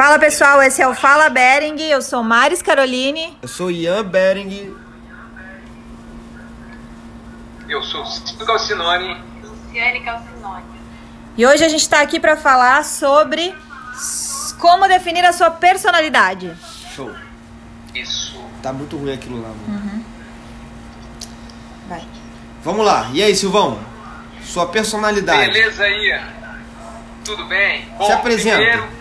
Fala pessoal, esse é o Fala Bering, eu sou Maris Caroline. Eu sou Ian Bering. Eu sou Cito Calcinone. Luciane Calcinone. E hoje a gente está aqui para falar sobre como definir a sua personalidade. Show. Isso. Tá muito ruim aquilo lá, mano. Vai. Vamos lá. E aí, Silvão? Sua personalidade. Beleza aí? Tudo bem? Se apresenta. Primeiro,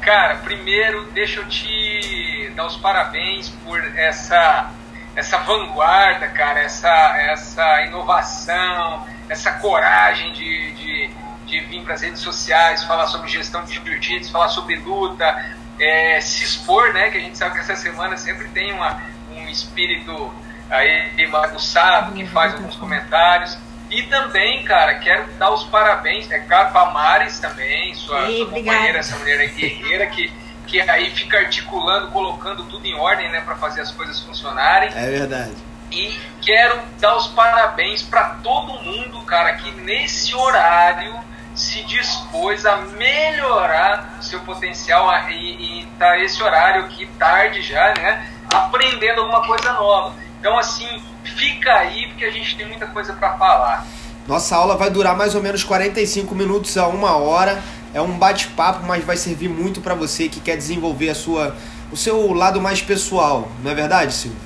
cara, primeiro deixa eu te dar os parabéns por essa essa vanguarda, cara, essa essa inovação, essa coragem de, de, de vir para as redes sociais, falar sobre gestão de jiu-jitsu, falar sobre luta, é, se expor, né? Que a gente sabe que essa semana sempre tem uma, um espírito aí bagunçado que faz alguns comentários. E também, cara, quero dar os parabéns, é claro, pra Maris também, sua, Ei, sua companheira, essa mulher aí guerreira, que, que aí fica articulando, colocando tudo em ordem, né, pra fazer as coisas funcionarem. É verdade. E quero dar os parabéns para todo mundo, cara, que nesse horário se dispôs a melhorar o seu potencial e, e tá esse horário aqui tarde já, né? Aprendendo alguma coisa nova. Então, assim, fica aí porque a gente tem muita coisa para falar. Nossa aula vai durar mais ou menos 45 minutos a uma hora. É um bate-papo, mas vai servir muito pra você que quer desenvolver a sua, o seu lado mais pessoal. Não é verdade, Silvio?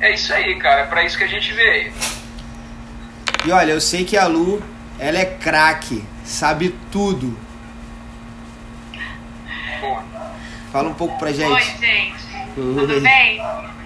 É isso aí, cara. É para isso que a gente veio. E olha, eu sei que a Lu, ela é craque, sabe tudo. Pô, Fala um pouco pra Oi, gente. gente. Tudo bem?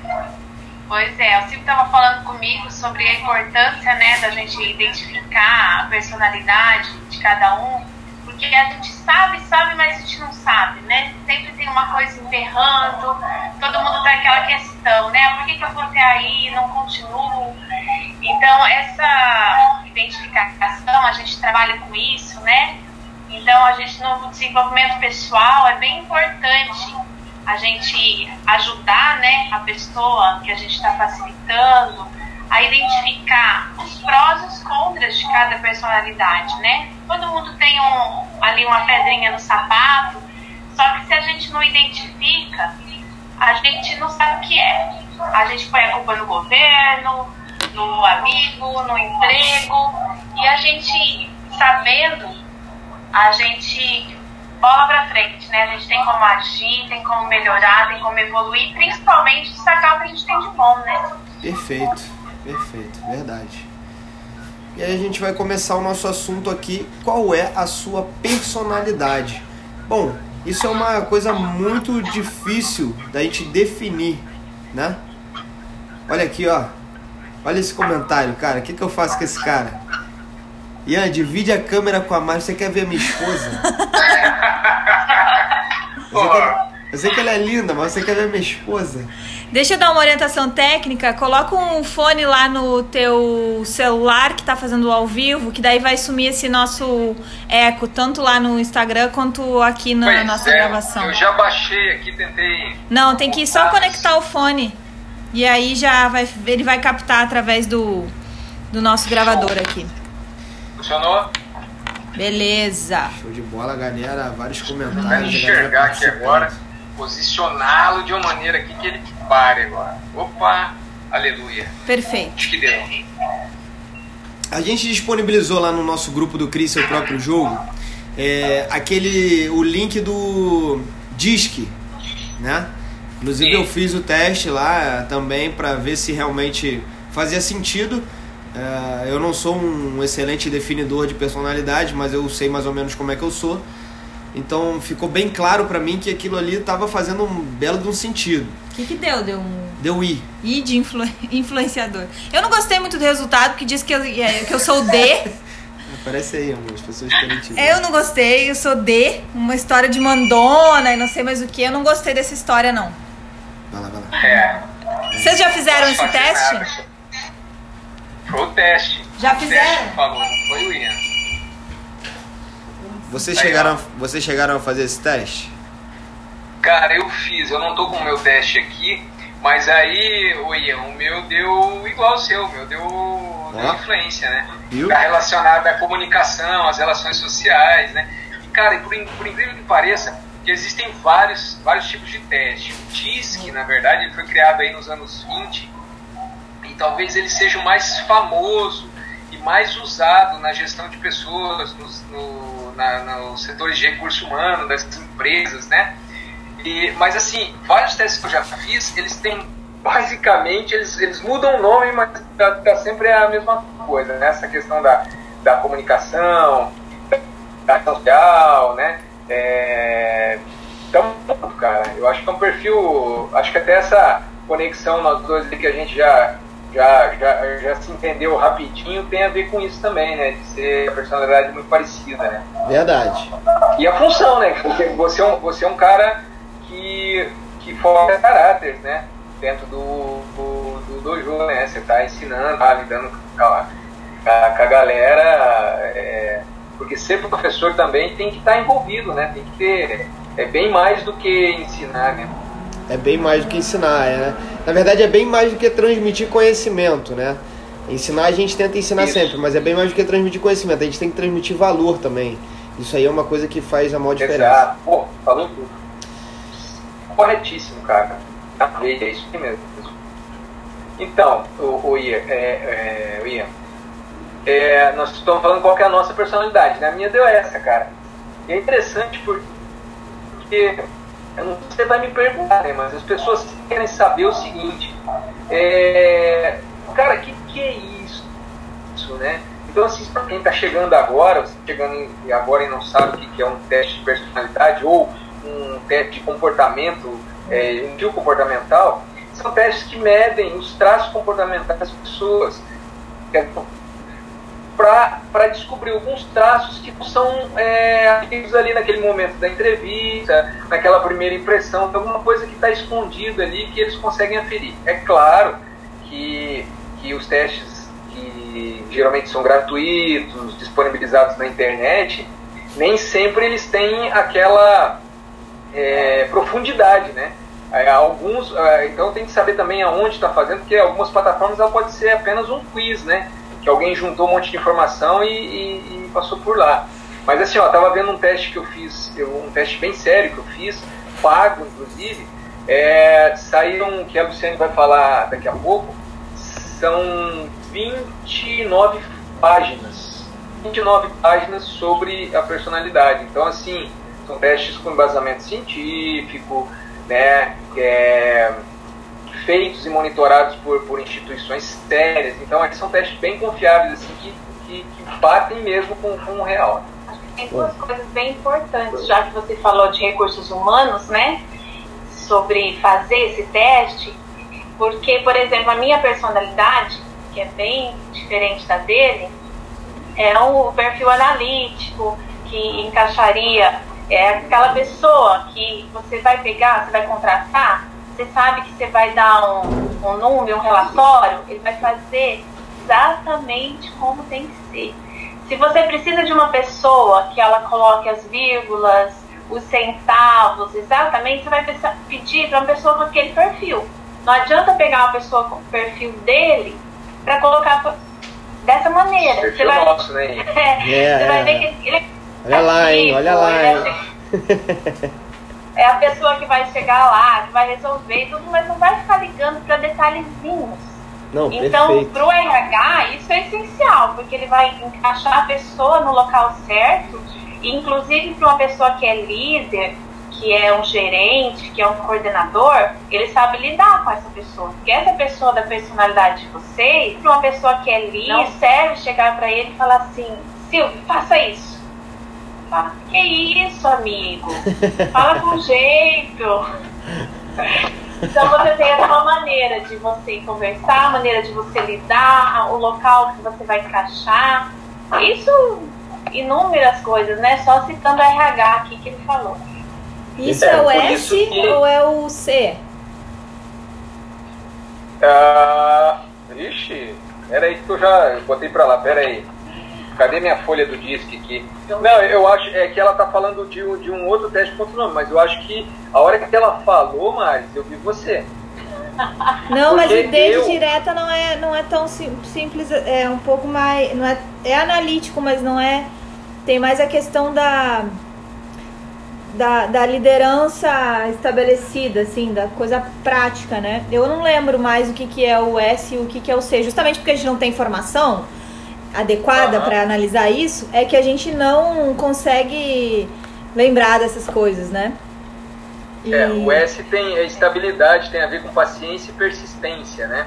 Pois é, o Silvio estava falando comigo sobre a importância né, da gente identificar a personalidade de cada um, porque a gente sabe, sabe, mas a gente não sabe, né? Sempre tem uma coisa emperrando, todo mundo tem aquela questão, né? Por que, que eu vou até aí, não continuo? Então, essa identificação, a gente trabalha com isso, né? Então, a gente no desenvolvimento pessoal é bem importante a gente ajudar né, a pessoa que a gente está facilitando a identificar os prós e os contras de cada personalidade, né? Todo mundo tem um, ali uma pedrinha no sapato, só que se a gente não identifica, a gente não sabe o que é. A gente põe a culpa no governo, no amigo, no emprego, e a gente sabendo a gente bola pra frente, né? A gente tem como agir, tem como melhorar, tem como evoluir, principalmente destacar o que a gente tem de bom, né? Perfeito, perfeito, verdade. E aí a gente vai começar o nosso assunto aqui. Qual é a sua personalidade? Bom, isso é uma coisa muito difícil da gente definir, né? Olha aqui, ó. Olha esse comentário, cara. O que, que eu faço com esse cara? Ian, divide a câmera com a Mari. Você quer ver a minha esposa? Eu sei, que ela, eu sei que ela é linda, mas você quer ver a minha esposa? Deixa eu dar uma orientação técnica. Coloca um fone lá no teu celular que tá fazendo ao vivo, que daí vai sumir esse nosso eco, tanto lá no Instagram quanto aqui na pois nossa é, gravação. Eu já baixei aqui, tentei. Não, tem que só conectar o fone. E aí já vai, ele vai captar através do, do nosso gravador aqui. Funcionou? Beleza. Show de bola, galera. Vários comentários. galera enxergar aqui agora, posicioná-lo de uma maneira aqui que ele pare agora. Opa, aleluia. Perfeito. Acho que deu. A gente disponibilizou lá no nosso grupo do Cris Seu Próprio Jogo é, aquele o link do Disque, né? Inclusive Sim. eu fiz o teste lá também para ver se realmente fazia sentido. É, eu não sou um excelente definidor de personalidade, mas eu sei mais ou menos como é que eu sou. Então ficou bem claro para mim que aquilo ali estava fazendo um belo de um sentido. O que, que deu? Deu um Deu I. I de influ- influenciador. Eu não gostei muito do resultado, porque diz que eu, é, que eu sou o D. Aparece aí, amor, as pessoas ver. Eu não gostei, eu sou D. Uma história de mandona e não sei mais o que. Eu não gostei dessa história, não. Vai lá, vai lá. É. Vocês já fizeram Posso esse teste? Nada. Foi o teste. Já O teste fizeram? falou, não foi o Ian. Vocês chegaram, vocês chegaram a fazer esse teste? Cara, eu fiz, eu não tô com o meu teste aqui, mas aí, ô Ian, o meu deu igual ao seu, o meu deu, deu influência, né? Viu? Tá relacionado à comunicação, às relações sociais, né? E, cara, por, por incrível que pareça, que existem vários, vários tipos de teste. O DISC, na verdade, ele foi criado aí nos anos 20 e talvez ele seja o mais famoso e mais usado na gestão de pessoas, nos, no, setores de recurso humano, das empresas, né? E, mas assim, vários testes que eu já fiz, eles têm basicamente, eles, eles mudam o nome, mas tá, tá sempre a mesma coisa, né? Essa questão da, da comunicação, da social, né? É, então, cara, eu acho que é um perfil, acho que até essa conexão nós dois que a gente já já, já, já se entendeu rapidinho tem a ver com isso também, né? De ser a personalidade muito parecida, né? Verdade. E a função, né? Porque você é um, você é um cara que, que forma caráter, né? Dentro do, do, do dojo, né? Você tá ensinando, tá lidando com a, com a galera. É, porque ser professor também tem que estar tá envolvido, né? Tem que ter. É bem mais do que ensinar, né? É bem mais do que ensinar, é, né? Na verdade, é bem mais do que transmitir conhecimento, né? Ensinar a gente tenta ensinar Isso. sempre, mas é bem mais do que transmitir conhecimento. A gente tem que transmitir valor também. Isso aí é uma coisa que faz a maior diferença. Exato. Pô, falou tudo. Corretíssimo, cara. É isso mesmo. Então, o, o Ian, é, é, o Ian é, nós estamos falando qual é a nossa personalidade. Né? A minha deu essa, cara. E é interessante porque você vai me perguntar, né? Mas as pessoas querem saber o seguinte: é, cara, o que, que é isso? isso né? Então, assim, para quem está chegando agora, você chegando agora e não sabe o que, que é um teste de personalidade ou um teste de comportamento, é, um tipo comportamental, são testes que medem os traços comportamentais das pessoas para descobrir alguns traços que são é, ali naquele momento da entrevista, naquela primeira impressão, alguma coisa que está escondida ali que eles conseguem aferir. É claro que, que os testes que geralmente são gratuitos, disponibilizados na internet, nem sempre eles têm aquela é, profundidade, né? É, alguns, é, então tem que saber também aonde está fazendo, porque algumas plataformas ela pode ser apenas um quiz, né? Que alguém juntou um monte de informação e, e, e passou por lá. Mas assim, ó, tava vendo um teste que eu fiz, um teste bem sério que eu fiz, pago inclusive, é, saíram, que a Luciane vai falar daqui a pouco, são 29 páginas. 29 páginas sobre a personalidade. Então, assim, são testes com embasamento científico, né? É, feitos e monitorados por, por instituições sérias. Então, aqui são testes bem confiáveis, assim, que, que, que batem mesmo com, com o real. Tem duas coisas bem importantes, já que você falou de recursos humanos, né? Sobre fazer esse teste, porque, por exemplo, a minha personalidade, que é bem diferente da dele, é um perfil analítico, que encaixaria, é aquela pessoa que você vai pegar, você vai contratar, você sabe que você vai dar um, um número, um relatório, ele vai fazer exatamente como tem que ser. Se você precisa de uma pessoa que ela coloque as vírgulas, os centavos, exatamente, você vai pedir para uma pessoa com aquele perfil. Não adianta pegar uma pessoa com o perfil dele para colocar dessa maneira. Perfil você vai, nosso, né? é, yeah. Você vai ver que ele é Olha lá, hein? Olha lá, hein? É a pessoa que vai chegar lá, que vai resolver tudo, mas não vai ficar ligando para detalhezinhos. Não, então, para o RH, isso é essencial, porque ele vai encaixar a pessoa no local certo, inclusive para uma pessoa que é líder, que é um gerente, que é um coordenador, ele sabe lidar com essa pessoa. Porque essa pessoa da personalidade de vocês, para uma pessoa que é líder, não serve chegar para ele e falar assim: Silvio, faça isso Fala, que isso, amigo? Fala com jeito. Então você tem uma maneira de você conversar, a maneira de você lidar, o local que você vai encaixar. Isso, inúmeras coisas, né? Só citando o RH aqui que ele falou. Isso é, é o S que... ou é o C? Ah, ixi, peraí que eu já botei pra lá, peraí. Cadê minha folha do disco aqui? Não, eu acho é que ela tá falando de, de um outro teste com outro nome, mas eu acho que a hora que ela falou, Maris, eu vi você. Não, mas o D eu... direta não é, não é tão sim, simples, é um pouco mais. Não é, é analítico, mas não é. Tem mais a questão da. da, da liderança estabelecida, assim, da coisa prática, né? Eu não lembro mais o que, que é o S e o que, que é o C, justamente porque a gente não tem informação adequada uhum. para analisar isso, é que a gente não consegue lembrar dessas coisas, né? E... É, o S tem a estabilidade, tem a ver com paciência e persistência, né?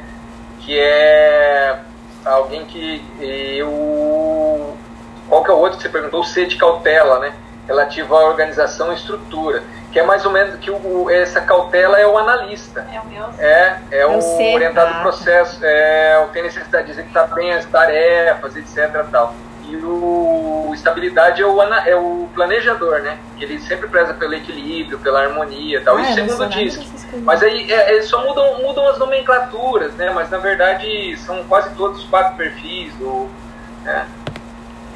Que é alguém que eu qual que é o outro que você perguntou? O C de cautela, né? Relativo à organização e estrutura. Que é mais ou menos que o, essa cautela é o analista. É o meu. É, é o, o orientado do processo. É, tem necessidade de executar bem as tarefas, etc. Tal. E o estabilidade é o, é o planejador, né? Que ele sempre preza pelo equilíbrio, pela harmonia tal. Ah, Isso segundo diz. Mas aí é, é, só mudam, mudam as nomenclaturas, né? Mas na verdade são quase todos os quatro perfis. Do, né?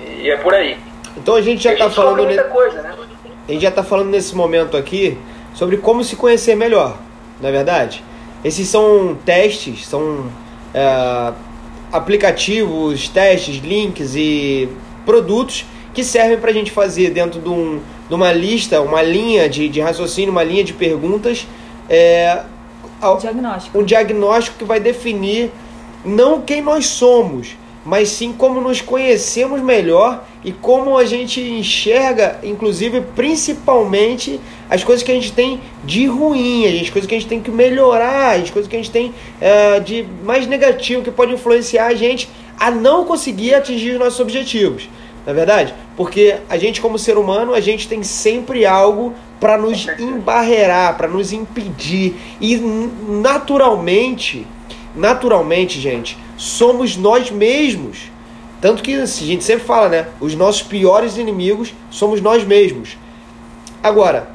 E é por aí. Então a gente já está falando. Muita coisa, né? A gente já está falando nesse momento aqui sobre como se conhecer melhor, não é verdade? Esses são testes, são é, aplicativos, testes, links e produtos que servem para a gente fazer dentro de, um, de, uma lista, uma linha de, de raciocínio, uma linha de perguntas, é, diagnóstico. um diagnóstico que vai definir não quem nós somos, mas sim como nos conhecemos melhor e como a gente enxerga, inclusive, principalmente as coisas que a gente tem de ruim, as coisas que a gente tem que melhorar, as coisas que a gente tem uh, de mais negativo que pode influenciar a gente a não conseguir atingir os nossos objetivos. Na é verdade? Porque a gente, como ser humano, a gente tem sempre algo para nos embarrear, para nos impedir. E naturalmente, naturalmente, gente, somos nós mesmos. Tanto que a gente sempre fala, né? Os nossos piores inimigos somos nós mesmos. Agora,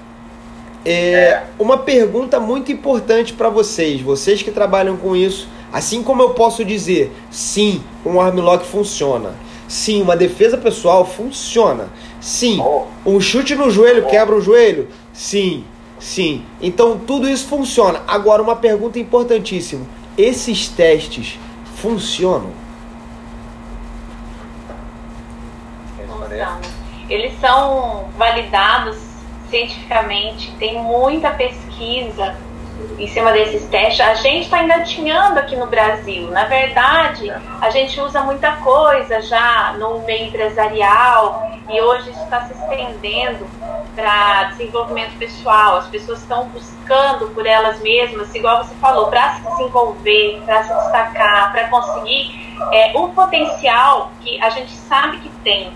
é uma pergunta muito importante para vocês, vocês que trabalham com isso. Assim como eu posso dizer, sim, um armlock funciona. Sim, uma defesa pessoal funciona. Sim, um chute no joelho quebra o joelho. Sim, sim. Então tudo isso funciona. Agora, uma pergunta importantíssima: esses testes funcionam? Eles são validados cientificamente, tem muita pesquisa em cima desses testes. A gente está engatinhando aqui no Brasil. Na verdade, a gente usa muita coisa já no meio empresarial e hoje está se estendendo para desenvolvimento pessoal. As pessoas estão buscando por elas mesmas, igual você falou, para se desenvolver, para se destacar, para conseguir é, um potencial que a gente sabe que tem,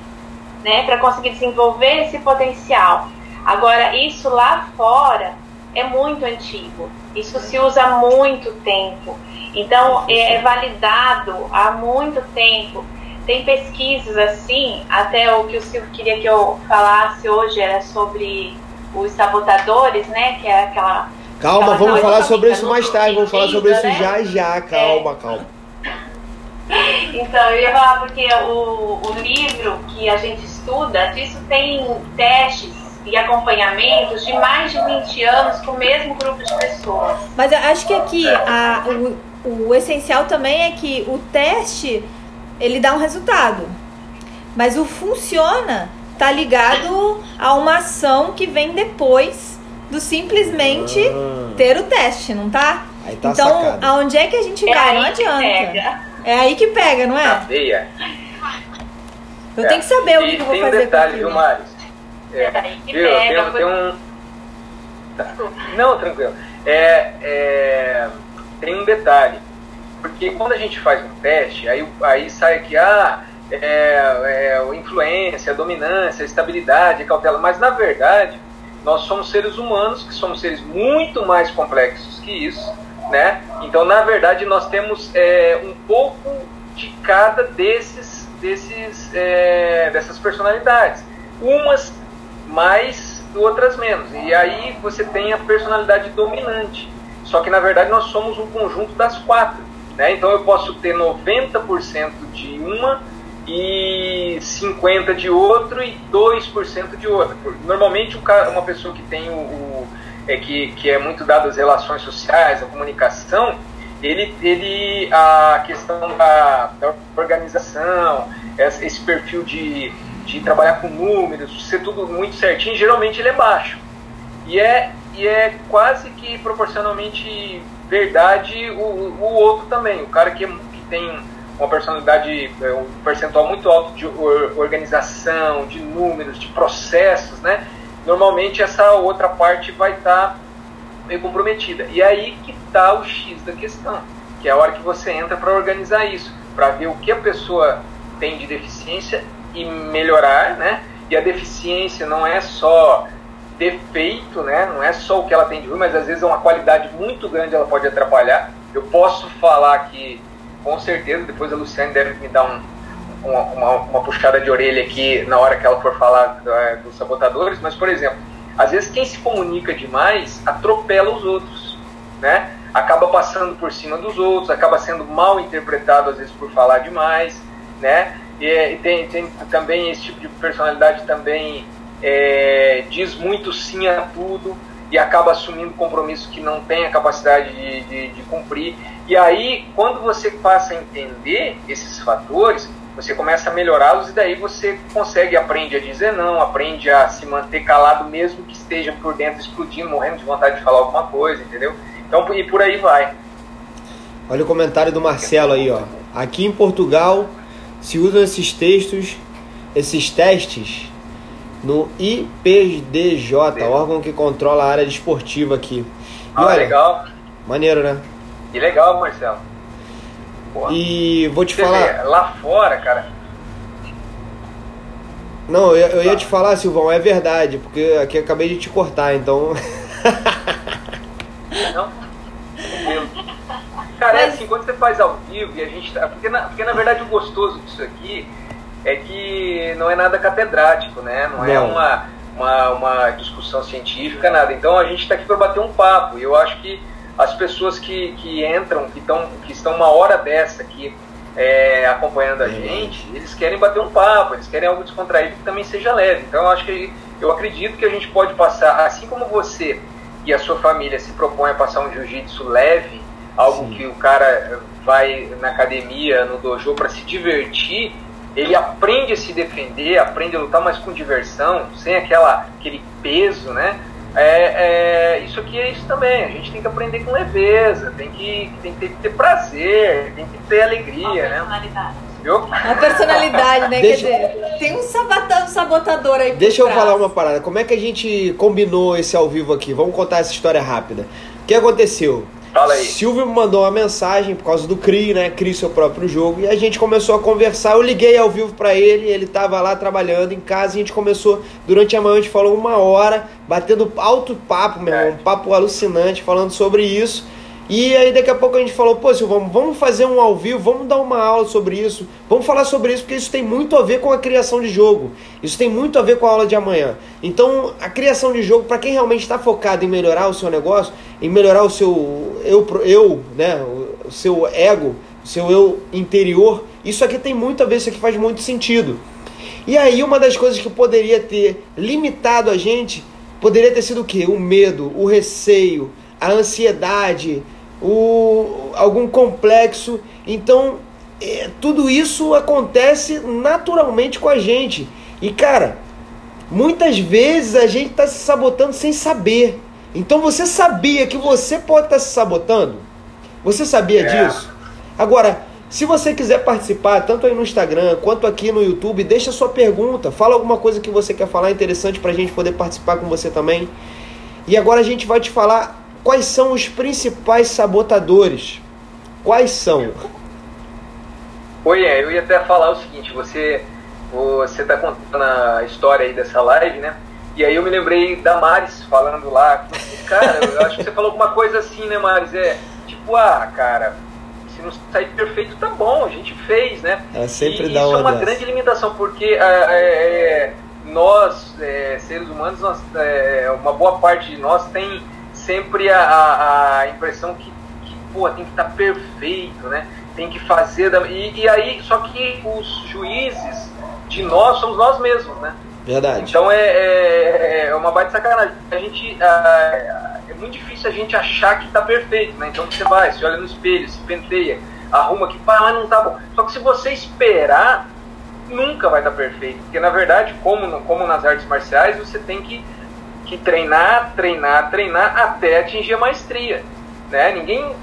né, para conseguir desenvolver esse potencial. Agora, isso lá fora é muito antigo. Isso se usa há muito tempo. Então, é, é validado há muito tempo tem pesquisas assim, até o que o Silvio queria que eu falasse hoje era sobre os sabotadores, né? Que é aquela. Calma, aquela vamos falar sobre isso mais tarde, vamos falar sobre isso né? já já, calma, é. calma. Então, eu ia falar porque o, o livro que a gente estuda, disso tem testes e acompanhamentos de mais de 20 anos com o mesmo grupo de pessoas. Mas eu acho que aqui a, o, o essencial também é que o teste ele dá um resultado. Mas o funciona tá ligado a uma ação que vem depois do simplesmente ah. ter o teste, não tá? Aí tá então, sacado. aonde é que a gente é vai? Não adianta. É aí que pega, não é? Eu é. tenho que saber o que, eu vou fazer. Tem um detalhe, viu, Mário? É, viu? Tem, tem um. Não, tranquilo. É, é, tem um detalhe. Porque quando a gente faz um teste, aí, aí sai aqui, ah, é, é influência, dominância, estabilidade, cautela. Mas na verdade, nós somos seres humanos, que somos seres muito mais complexos que isso, né? Então, na verdade, nós temos é, um pouco de cada desses, desses, é, dessas personalidades. Umas mais, outras menos. E aí você tem a personalidade dominante. Só que na verdade nós somos um conjunto das quatro. Né? Então eu posso ter 90% de uma e 50% de outro e 2% de outra. Normalmente uma pessoa que tem o, o é, que, que é muito dado às relações sociais, à comunicação, ele, ele a questão da, da organização, esse perfil de, de trabalhar com números, ser tudo muito certinho, geralmente ele é baixo. E é, e é quase que proporcionalmente verdade o, o outro também. O cara que, que tem uma personalidade, é, um percentual muito alto de organização, de números, de processos, né? Normalmente essa outra parte vai estar tá meio comprometida. E é aí que está o X da questão, que é a hora que você entra para organizar isso, para ver o que a pessoa tem de deficiência e melhorar, né? E a deficiência não é só defeito, né? Não é só o que ela tem de ruim, mas às vezes é uma qualidade muito grande ela pode atrapalhar. Eu posso falar que, com certeza, depois a Luciane deve me dar um, uma, uma, uma, puxada de orelha aqui na hora que ela for falar é, dos sabotadores, mas, por exemplo, às vezes quem se comunica demais atropela os outros, né? Acaba passando por cima dos outros, acaba sendo mal interpretado às vezes por falar demais, né? E, e tem, tem também esse tipo de personalidade também é, diz muito sim a tudo e acaba assumindo compromisso que não tem a capacidade de, de, de cumprir. E aí, quando você passa a entender esses fatores, você começa a melhorá-los e daí você consegue, aprende a dizer não, aprende a se manter calado mesmo que esteja por dentro explodindo, morrendo de vontade de falar alguma coisa, entendeu? Então, e por aí vai. Olha o comentário do Marcelo aí, ó. Aqui em Portugal se usam esses textos, esses testes no IPDJ, órgão que controla a área desportiva aqui. E ah, olha, legal. Maneiro, né? Que legal, Marcelo. Porra. E vou te Você falar. Vê, lá fora, cara. Não, eu, eu ia te falar, Silvão, é verdade, porque aqui acabei de te cortar, então. Não? Cara, é assim, quando você faz ao vivo e a gente. Tá, porque, na, porque na verdade o gostoso disso aqui é que não é nada catedrático, né? Não, é não. é uma, uma, uma, discussão científica, nada. Então a gente está aqui para bater um papo. E eu acho que as pessoas que, que entram, que, tão, que estão uma hora dessa aqui é, acompanhando a gente, eles querem bater um papo, eles querem algo descontraído que também seja leve. Então eu acho que eu acredito que a gente pode passar, assim como você e a sua família se propõe a passar um jiu-jitsu leve, algo Sim. que o cara vai na academia, no dojo para se divertir, ele aprende a se defender, aprende a lutar, mas com diversão, sem aquela, aquele peso, né? É, é, isso aqui é isso também. A gente tem que aprender com leveza, tem que, tem que ter prazer, tem que ter alegria, né? Viu? A personalidade, né? Deixa... Quer dizer, tem um sabotador, sabotador aí. Deixa eu falar uma parada. Como é que a gente combinou esse ao vivo aqui? Vamos contar essa história rápida. O que aconteceu? Fala aí. Silvio me mandou uma mensagem por causa do CRI, né? CRI seu próprio jogo. E a gente começou a conversar. Eu liguei ao vivo para ele, ele tava lá trabalhando em casa. E a gente começou, durante a manhã, a gente falou uma hora, batendo alto papo, meu irmão, um papo alucinante, falando sobre isso. E aí daqui a pouco a gente falou, pô, Silvão, vamos fazer um ao vivo, vamos dar uma aula sobre isso, vamos falar sobre isso, porque isso tem muito a ver com a criação de jogo. Isso tem muito a ver com a aula de amanhã. Então, a criação de jogo, para quem realmente está focado em melhorar o seu negócio, em melhorar o seu eu, eu né, o seu ego, o seu eu interior, isso aqui tem muito a ver, isso aqui faz muito sentido. E aí, uma das coisas que poderia ter limitado a gente, poderia ter sido o quê? O medo, o receio, a ansiedade, o, algum complexo. Então, é, tudo isso acontece naturalmente com a gente. E cara, muitas vezes a gente está se sabotando sem saber. Então você sabia que você pode estar tá se sabotando? Você sabia é. disso? Agora, se você quiser participar, tanto aí no Instagram quanto aqui no YouTube, deixa sua pergunta, fala alguma coisa que você quer falar interessante para a gente poder participar com você também. E agora a gente vai te falar Quais são os principais sabotadores? Quais são? Oi, é, eu ia até falar o seguinte, você você está contando a história aí dessa live, né? E aí eu me lembrei da Maris falando lá, cara, eu acho que você falou alguma coisa assim, né, Maris? É tipo, ah, cara, se não sair perfeito, tá bom, a gente fez, né? É sempre e dá isso é uma dessa. grande limitação, porque é, é, nós, é, seres humanos, nós, é, uma boa parte de nós tem sempre a, a, a impressão que, que, pô, tem que estar tá perfeito, né? Tem que fazer. Da, e, e aí, só que os juízes de nós somos nós mesmos, né? Verdade. Então é, é, é uma baita sacanagem. A gente, é, é muito difícil a gente achar que está perfeito, né? Então você vai, se olha no espelho, se penteia, arruma que, pá, não tá bom. Só que se você esperar, nunca vai estar tá perfeito. Porque na verdade, como, como nas artes marciais, você tem que que treinar, treinar, treinar até atingir a maestria. Né? Ninguém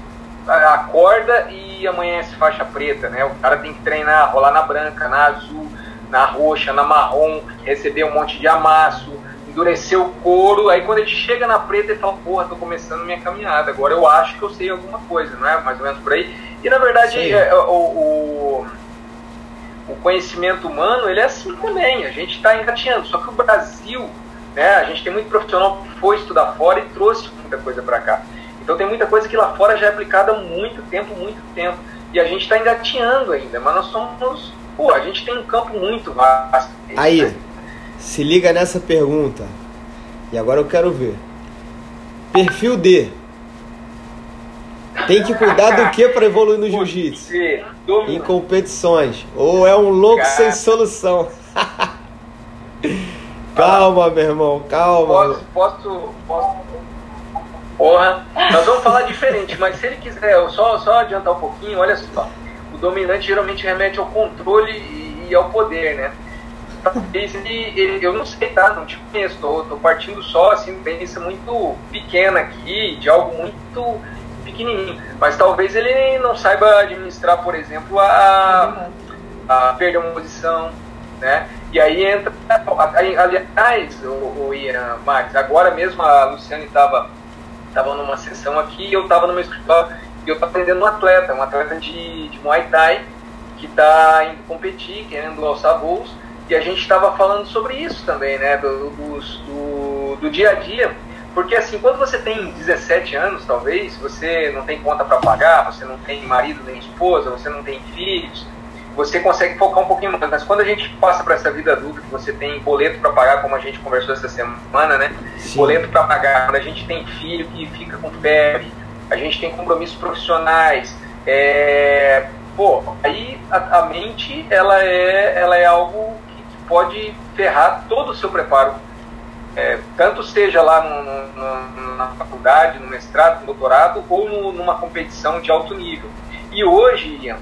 acorda e amanhece faixa preta, né? O cara tem que treinar, rolar na branca, na azul, na roxa, na marrom, receber um monte de amasso, endurecer o couro. Aí quando ele chega na preta, ele fala: Porra, tô começando minha caminhada. Agora eu acho que eu sei alguma coisa, não é? Mais ou menos por aí. E na verdade, é, o, o, o, conhecimento humano, ele é assim também. A gente está engatinhando. Só que o Brasil, né? A gente tem muito profissional que foi estudar fora e trouxe muita coisa para cá. Então tem muita coisa que lá fora já é aplicada há muito tempo, muito tempo. E a gente está engatinhando ainda, mas nós somos. Pô, a gente tem um campo muito vasto. Aí, né? se liga nessa pergunta. E agora eu quero ver. Perfil D. Tem que cuidar do que para evoluir no jiu-jitsu? Em competições. Ou é um louco Cara. sem solução? calma, meu irmão, calma. Posso, posso, posso Porra, nós vamos falar diferente, mas se ele quiser, só, só adiantar um pouquinho, olha só. O dominante geralmente remete ao controle e, e ao poder, né? Talvez ele, ele, eu não sei, tá? Não te conheço, tô, tô partindo só, assim, pensa muito pequena aqui, de algo muito pequenininho. Mas talvez ele não saiba administrar, por exemplo, a, a perder uma posição, né? E aí entra, aliás, o, o Ian, Max, agora mesmo a Luciane estava estava numa sessão aqui e eu estava meu escritório e eu estava aprendendo um atleta, um atleta de, de Muay Thai que está indo competir, querendo alçar voos, e a gente estava falando sobre isso também, né, do, do, do, dia a dia, porque assim, quando você tem 17 anos, talvez, você não tem conta para pagar, você não tem marido nem esposa, você não tem filhos, você consegue focar um pouquinho mais. Mas quando a gente passa para essa vida adulta, que você tem boleto para pagar, como a gente conversou essa semana, né? Sim. Boleto para pagar, quando a gente tem filho que fica com febre, a gente tem compromissos profissionais, é... pô, aí a, a, mente ela é, ela é algo que pode ferrar todo o seu preparo. É, tanto seja lá no, no, na faculdade, no mestrado, no doutorado, ou no, numa competição de alto nível. E hoje, Ian,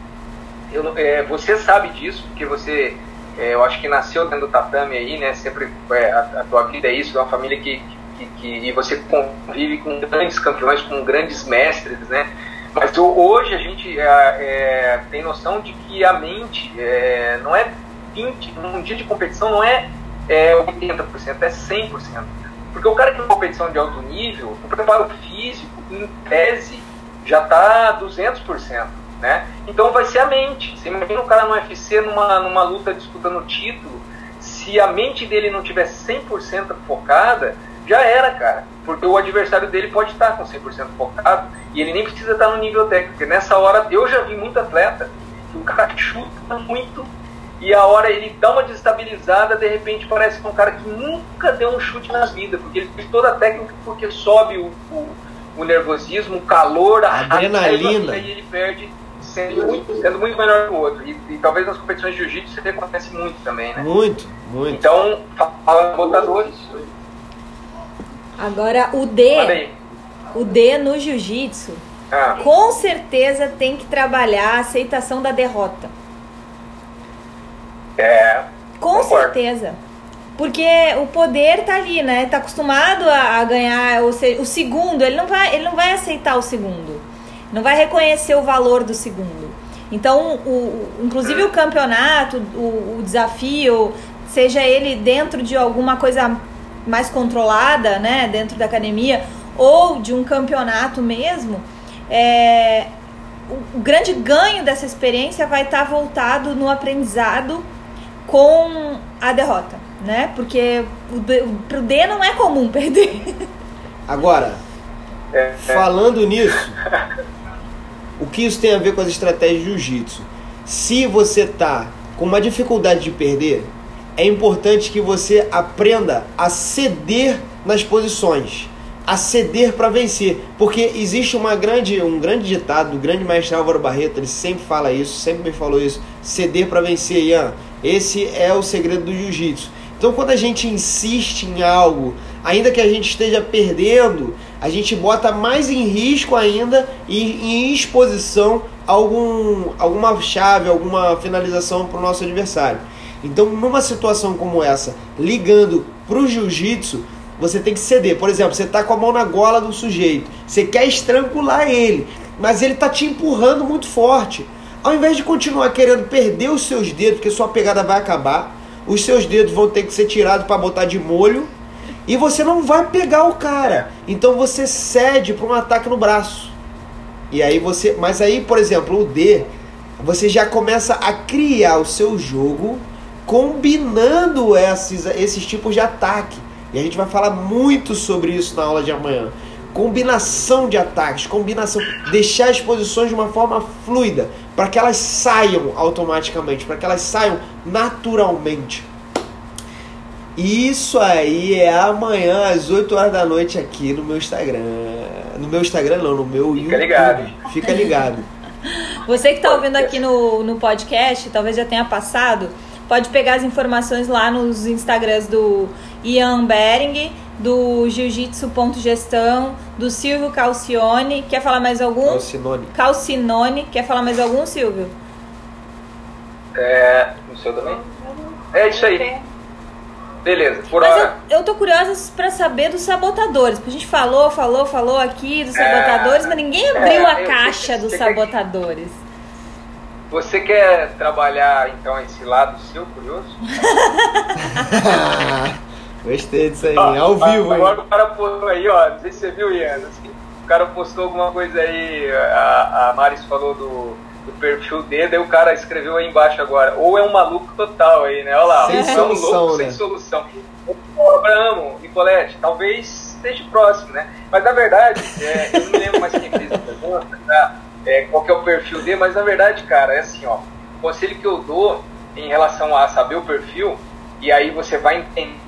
eu, é, você sabe disso, porque você, é, eu acho que nasceu dentro do tatame aí, né? Sempre é, a, a, tua vida é isso, é uma família que, que, que, e você convive com grandes campeões, com grandes mestres, né? Mas hoje a gente é, é, tem noção de que a mente é, não é 20, num dia de competição não é, é 80%, é 100%. Porque o cara que tem competição de alto nível, o preparo físico, em tese, já está 200% né? Então vai ser a mente. Você imagina o cara no UFC numa, numa luta disputando o título, se a mente dele não tiver 100% focada, já era, cara. Porque o adversário dele pode estar com 100% focado e ele nem precisa estar no nível técnico. Porque nessa hora, eu já vi muito atleta que o cara chuta muito e a hora ele dá uma desestabilizada, de repente parece que é um cara que nunca deu um chute na vida, porque ele fez toda a técnica porque sobe o, o, o nervosismo, o calor, a adrenalina, e ele perde sendo muito, sendo muito melhor que o outro. E, e talvez nas competições de jiu-jitsu isso acontece muito também, né? Muito, muito. Então, fala botadores. Agora, o D, o D no jiu-jitsu, ah. com certeza tem que trabalhar a aceitação da derrota. É. Com concordo. certeza. Porque o poder tá ali, né? Tá acostumado a, a ganhar o, o segundo, ele não vai, ele não vai aceitar o segundo não vai reconhecer o valor do segundo. Então, o, inclusive o campeonato, o, o, desafio, seja ele dentro de alguma coisa mais controlada, né, dentro da academia, ou de um campeonato mesmo, é, o, o grande ganho dessa experiência vai estar voltado no aprendizado com a derrota, né? Porque o, o D não é comum perder. Agora, é, é. falando nisso, o que isso tem a ver com as estratégias de jiu-jitsu? Se você tá com uma dificuldade de perder, é importante que você aprenda a ceder nas posições, a ceder para vencer, porque existe uma grande, um grande ditado do grande mestre Álvaro Barreto, ele sempre fala isso, sempre me falou isso, ceder para vencer, Ian. Esse é o segredo do jiu-jitsu. Então, quando a gente insiste em algo, ainda que a gente esteja perdendo, a gente bota mais em risco ainda e em exposição algum, alguma chave, alguma finalização para o nosso adversário. Então, numa situação como essa, ligando para o jiu-jitsu, você tem que ceder. Por exemplo, você está com a mão na gola do sujeito, você quer estrangular ele, mas ele está te empurrando muito forte. Ao invés de continuar querendo perder os seus dedos, porque sua pegada vai acabar, os seus dedos vão ter que ser tirados para botar de molho e você não vai pegar o cara. Então você cede para um ataque no braço. E aí você, mas aí, por exemplo, o D, você já começa a criar o seu jogo combinando esses, esses tipos de ataque. E a gente vai falar muito sobre isso na aula de amanhã. Combinação de ataques, combinação, deixar as posições de uma forma fluida, para que elas saiam automaticamente, para que elas saiam naturalmente. Isso aí é amanhã às 8 horas da noite aqui no meu Instagram. No meu Instagram não, no meu Fica YouTube. Ligado. Fica ligado. Você que está ouvindo aqui no, no podcast, talvez já tenha passado, pode pegar as informações lá nos Instagrams do Ian Bering, do jiu-jitsu.gestão, do Silvio Calcione. Quer falar mais algum? Calcinone. Calcinone. Quer falar mais algum, Silvio? É. No seu também? É isso aí. Beleza, por Mas hora. Eu, eu tô curiosa para saber dos sabotadores. A gente falou, falou, falou aqui dos sabotadores, é, mas ninguém abriu é, a caixa dos sabotadores. Quer, você quer trabalhar então esse lado seu, curioso? Gostei disso aí, ah, ao vivo. Agora o cara postou aí, ó. Não sei se você viu, Ian. Assim, o cara postou alguma coisa aí. A, a Maris falou do do perfil dele, aí o cara escreveu aí embaixo agora, ou é um maluco total aí, né? Olha lá, sem solução, louco, né? sem solução. O Abraão, Nicolete, talvez esteja próximo, né? Mas na verdade, é, eu não lembro mais quem fez a pergunta, tá? É, qual que é o perfil dele, mas na verdade, cara, é assim, ó, o conselho que eu dou em relação a saber o perfil, e aí você vai entender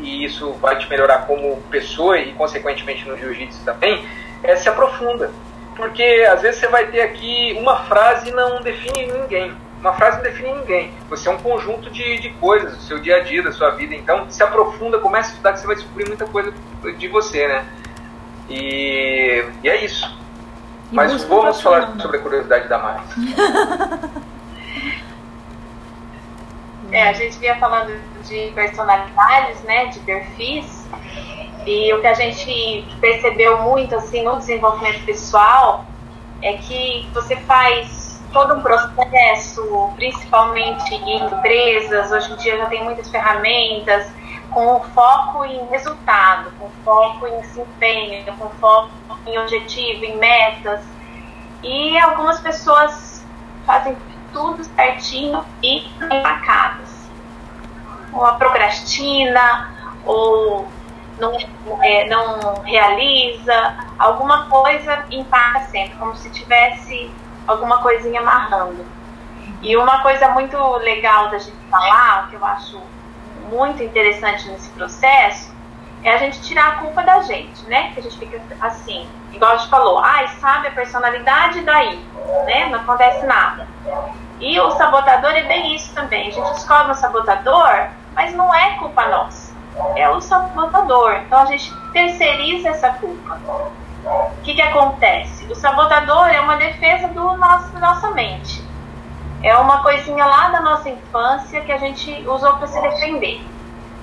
e isso vai te melhorar como pessoa e consequentemente no jiu-jitsu também, é se aprofunda porque às vezes você vai ter aqui uma frase não define ninguém. Uma frase não define ninguém. Você é um conjunto de, de coisas, do seu dia a dia, da sua vida. Então, se aprofunda, começa a estudar que você vai descobrir muita coisa de você, né? E, e é isso. E Mas vamos falar sobre a curiosidade da Mari. é, a gente vinha falando de personalidades, né? De perfis. E o que a gente percebeu muito assim no desenvolvimento pessoal é que você faz todo um processo, principalmente em empresas, hoje em dia já tem muitas ferramentas, com foco em resultado, com foco em desempenho, com foco em objetivo, em metas. E algumas pessoas fazem tudo certinho e empacadas. Ou a procrastina, ou não, é, não realiza, alguma coisa empaca sempre, como se tivesse alguma coisinha amarrando. E uma coisa muito legal da gente falar, que eu acho muito interessante nesse processo, é a gente tirar a culpa da gente, né? Que a gente fica assim, igual a gente falou, ai, sabe a personalidade daí, né? Não acontece nada. E o sabotador é bem isso também. A gente descobre um sabotador, mas não é culpa nossa é o sabotador. Então a gente terceiriza essa culpa. O que, que acontece? O sabotador é uma defesa do nosso, da nossa mente. É uma coisinha lá da nossa infância que a gente usou para se defender.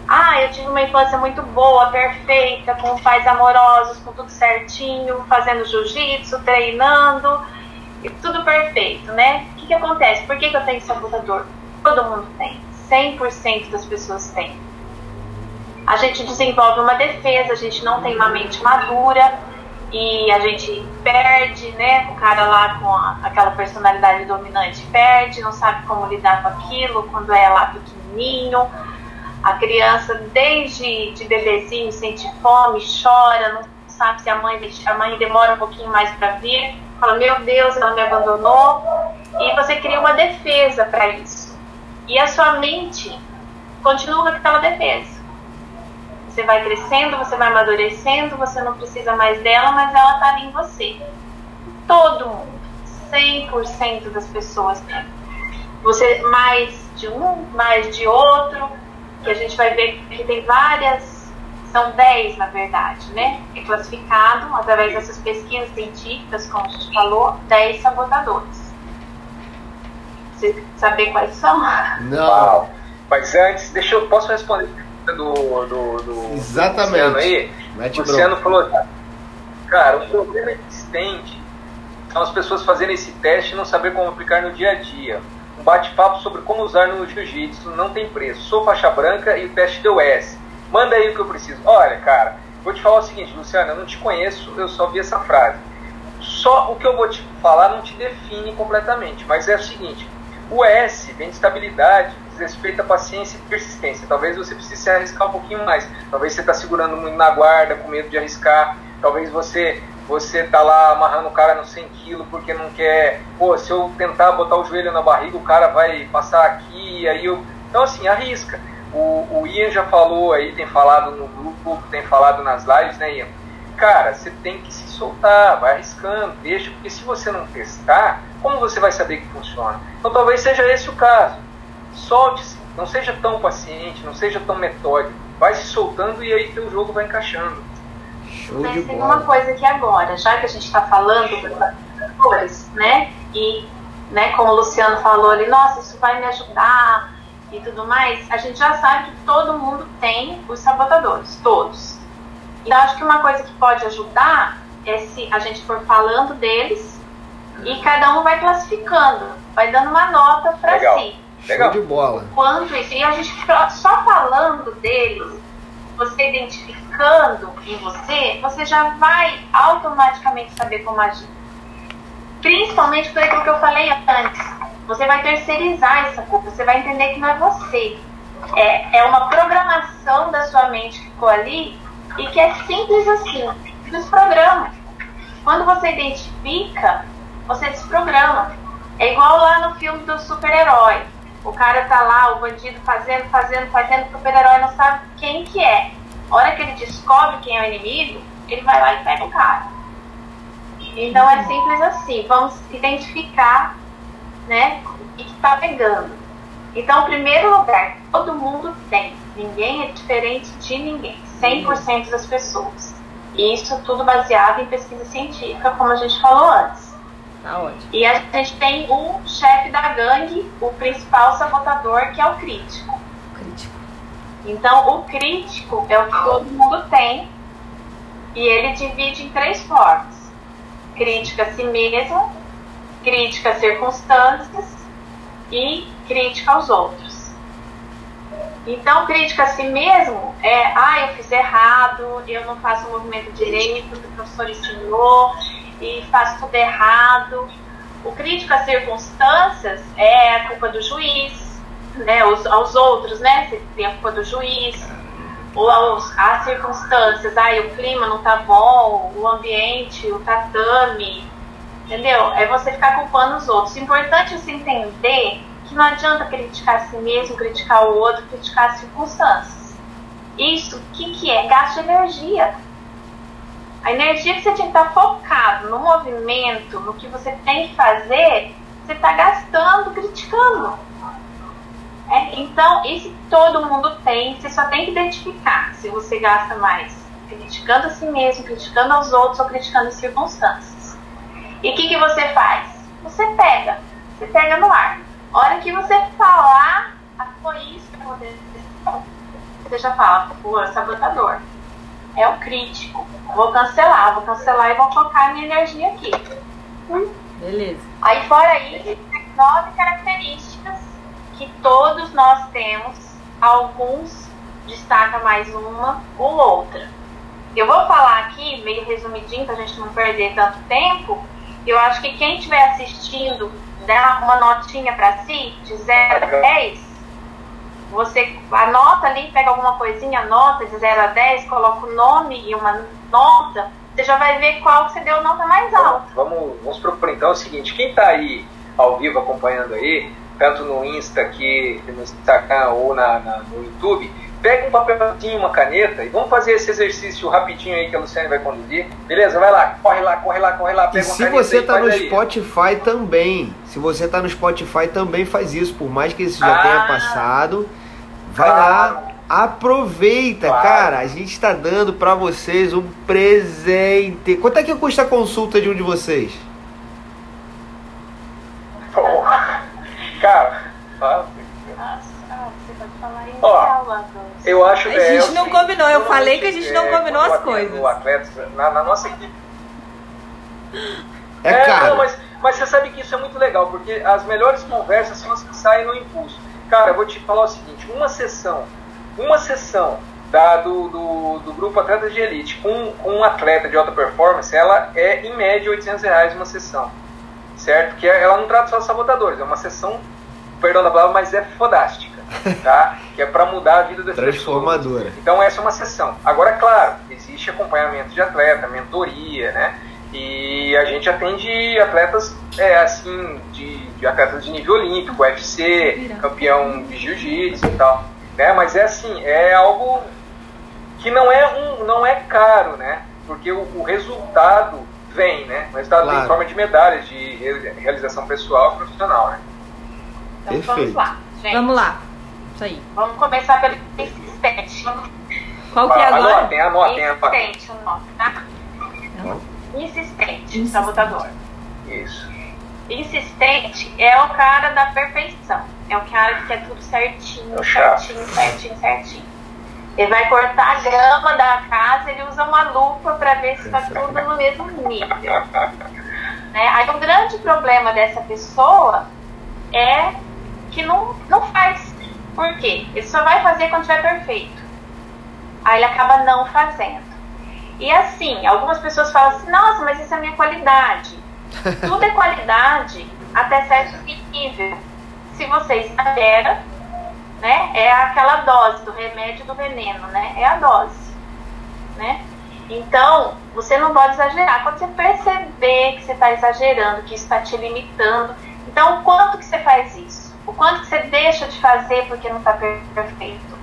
Ah, eu tive uma infância muito boa, perfeita, com pais amorosos, com tudo certinho, fazendo jiu-jitsu, treinando, e tudo perfeito, né? O que, que acontece? Por que, que eu tenho sabotador? Todo mundo tem. 100% das pessoas têm a gente desenvolve uma defesa, a gente não tem uma mente madura e a gente perde, né? O cara lá com a, aquela personalidade dominante perde, não sabe como lidar com aquilo quando é lá pequenininho. A criança, desde de bebezinho, sente fome, chora, não sabe se a mãe, a mãe demora um pouquinho mais para vir, fala: Meu Deus, ela me abandonou. E você cria uma defesa para isso. E a sua mente continua com aquela defesa você vai crescendo, você vai amadurecendo, você não precisa mais dela, mas ela está ali em você. Todo mundo, 100% das pessoas tem. Você mais de um, mais de outro, que a gente vai ver que tem várias, são 10 na verdade, né? É classificado através dessas pesquisas científicas, como a gente falou, 10 sabotadores. Você saber quais são? Não. Mas antes, deixa eu, posso responder do, do, do Exatamente. Luciano aí, Mete o Luciano falou, cara, o problema existente são as pessoas fazerem esse teste e não saber como aplicar no dia a dia. Um bate-papo sobre como usar no jiu-jitsu não tem preço. Sou faixa branca e o teste deu S. Manda aí o que eu preciso. Olha, cara, vou te falar o seguinte, Luciano, eu não te conheço, eu só vi essa frase. Só o que eu vou te falar não te define completamente, mas é o seguinte: o S vem de estabilidade, diz respeito à paciência e persistência. Talvez você precise se arriscar um pouquinho mais. Talvez você está segurando muito na guarda, com medo de arriscar. Talvez você você tá lá amarrando o cara no 100 kg porque não quer. Pô, se eu tentar botar o joelho na barriga, o cara vai passar aqui e aí eu. Então assim, arrisca. O, o Ian já falou aí, tem falado no grupo, tem falado nas lives, né, Ian? Cara, você tem que se soltar, vai arriscando, deixa, porque se você não testar, como você vai saber que funciona? Então talvez seja esse o caso. Solte-se, não seja tão paciente, não seja tão metódico. Vai se soltando e aí teu jogo vai encaixando. Show de Mas tem bola. uma coisa aqui agora, já que a gente está falando das cores, né? E, né, como o Luciano falou ali, nossa, isso vai me ajudar e tudo mais, a gente já sabe que todo mundo tem os sabotadores, todos. Então, acho que uma coisa que pode ajudar é se a gente for falando deles e cada um vai classificando, vai dando uma nota para si Legal. Show de bola. quanto isso. E a gente só falando deles, você identificando em você, você já vai automaticamente saber como agir. Principalmente por aquilo que eu falei antes. Você vai terceirizar essa culpa, você vai entender que não é você. É, é uma programação da sua mente que ficou ali e que é simples assim. Desprograma. Quando você identifica, você desprograma. É igual lá no filme do super-herói. O cara tá lá, o bandido fazendo, fazendo, fazendo, o super-herói não sabe quem que é. A hora que ele descobre quem é o inimigo, ele vai lá e pega o cara. Então é simples assim, vamos identificar, né, e que tá pegando. Então, primeiro lugar, todo mundo tem. Ninguém é diferente de ninguém. 100% das pessoas. E isso tudo baseado em pesquisa científica, como a gente falou antes. Tá ótimo. E a gente tem o chefe da gangue, o principal sabotador, que é o crítico. Crítico. Então, o crítico é o que todo mundo tem e ele divide em três formas: crítica a si mesmo, crítica a circunstâncias e crítica aos outros. Então, crítica a si mesmo é: ah, eu fiz errado, eu não faço o movimento direito que o professor ensinou e faço tudo errado. O crítico às circunstâncias é a culpa do juiz, né, os, aos outros, né? Você tem a culpa do juiz, ou aos, às circunstâncias, ai, o clima não tá bom, o ambiente, o tatame, entendeu? É você ficar culpando os outros. O importante é você entender que não adianta criticar a si mesmo, criticar o outro, criticar as circunstâncias. Isso, o que, que é? Gasto de energia. A energia que você tinha que estar focado no movimento, no que você tem que fazer, você está gastando criticando. É, então, isso todo mundo tem, você só tem que identificar se você gasta mais criticando a si mesmo, criticando aos outros ou criticando as circunstâncias. E o que, que você faz? Você pega, você pega no ar. A hora que você falar, ah, foi isso que aconteceu, você já fala, pô, sabotador. É o crítico. Vou cancelar, vou cancelar e vou focar a minha energia aqui. Beleza. Aí fora isso, tem nove características que todos nós temos, alguns destaca mais uma ou outra. Eu vou falar aqui, meio resumidinho, pra gente não perder tanto tempo. Eu acho que quem estiver assistindo, dá uma notinha pra si, de 0 a 10. Você anota ali, pega alguma coisinha, anota de 0 a 10, coloca o nome e uma nota. Você já vai ver qual que você deu nota mais alta. Vamos, vamos propor então o seguinte: quem está aí ao vivo acompanhando aí, tanto no Insta aqui, no Instagram ou na, na, no YouTube, pega um papelzinho, uma caneta e vamos fazer esse exercício rapidinho aí que a Luciane vai conduzir. Beleza? Vai lá, corre lá, corre lá, corre lá, E pega uma se você tá no aí. Spotify também, se você tá no Spotify também faz isso, por mais que isso já Ah. tenha passado, vai Claro. lá, aproveita, Claro. cara, a gente tá dando pra vocês um presente. Quanto é que custa a consulta de um de vocês? Porra. Cara, fala. Nossa, você pode falar em real, Agus. Eu acho A é, gente eu não combinou, eu falei que a gente não é, combinou as coisas. Atletas, na, na nossa equipe. É, caro. não, mas, mas você sabe que isso é muito legal, porque as melhores conversas são as que saem no impulso. Cara, eu vou te falar o seguinte, uma sessão, uma sessão da, do, do, do grupo Atletas de Elite com, com um atleta de alta performance, ela é em média 800 reais uma sessão. Certo? Que é- ela não trata só sabotadores, é uma sessão, perdão da palavra, mas é fodástica. Tá? que é para mudar a vida das pessoas. Transformadora. Então essa é uma sessão. Agora, claro, existe acompanhamento de atleta, mentoria, né? E a gente atende atletas é, assim, de, de atletas de nível olímpico, UFC, campeão de jiu-jitsu e tal. Né? Mas é assim, é algo que não é um, não é caro, né? Porque o, o resultado vem, né? O resultado vem Claro. em forma de medalhas de re- realização pessoal e profissional, né? Então Perfeito. vamos lá, gente. Vamos lá. Isso aí. Vamos começar pelo insistente. Qual que é agora? Anotem, anotem. Insistente o nome, tá? Insistente, sabotador. Isso. Insistente é o cara da perfeição. É o cara que quer tudo certinho, É certinho, certinho, certinho. Ele vai cortar a grama da casa, ele usa uma lupa para ver se está tudo no mesmo nível. Né? Aí o grande problema dessa pessoa é que não, não faz. Por quê? Ele só vai fazer quando estiver perfeito. Aí ele acaba não fazendo. E assim, algumas pessoas falam assim, nossa, mas isso é a minha qualidade. Tudo é qualidade até certo nível. Se você exagera, né, é aquela dose do remédio do veneno, né? É a dose, né? Então, você não pode exagerar. Quando você perceber que você está exagerando, que isso está te limitando, então quanto que você faz isso? O quanto que você deixa de fazer porque não está perfeito?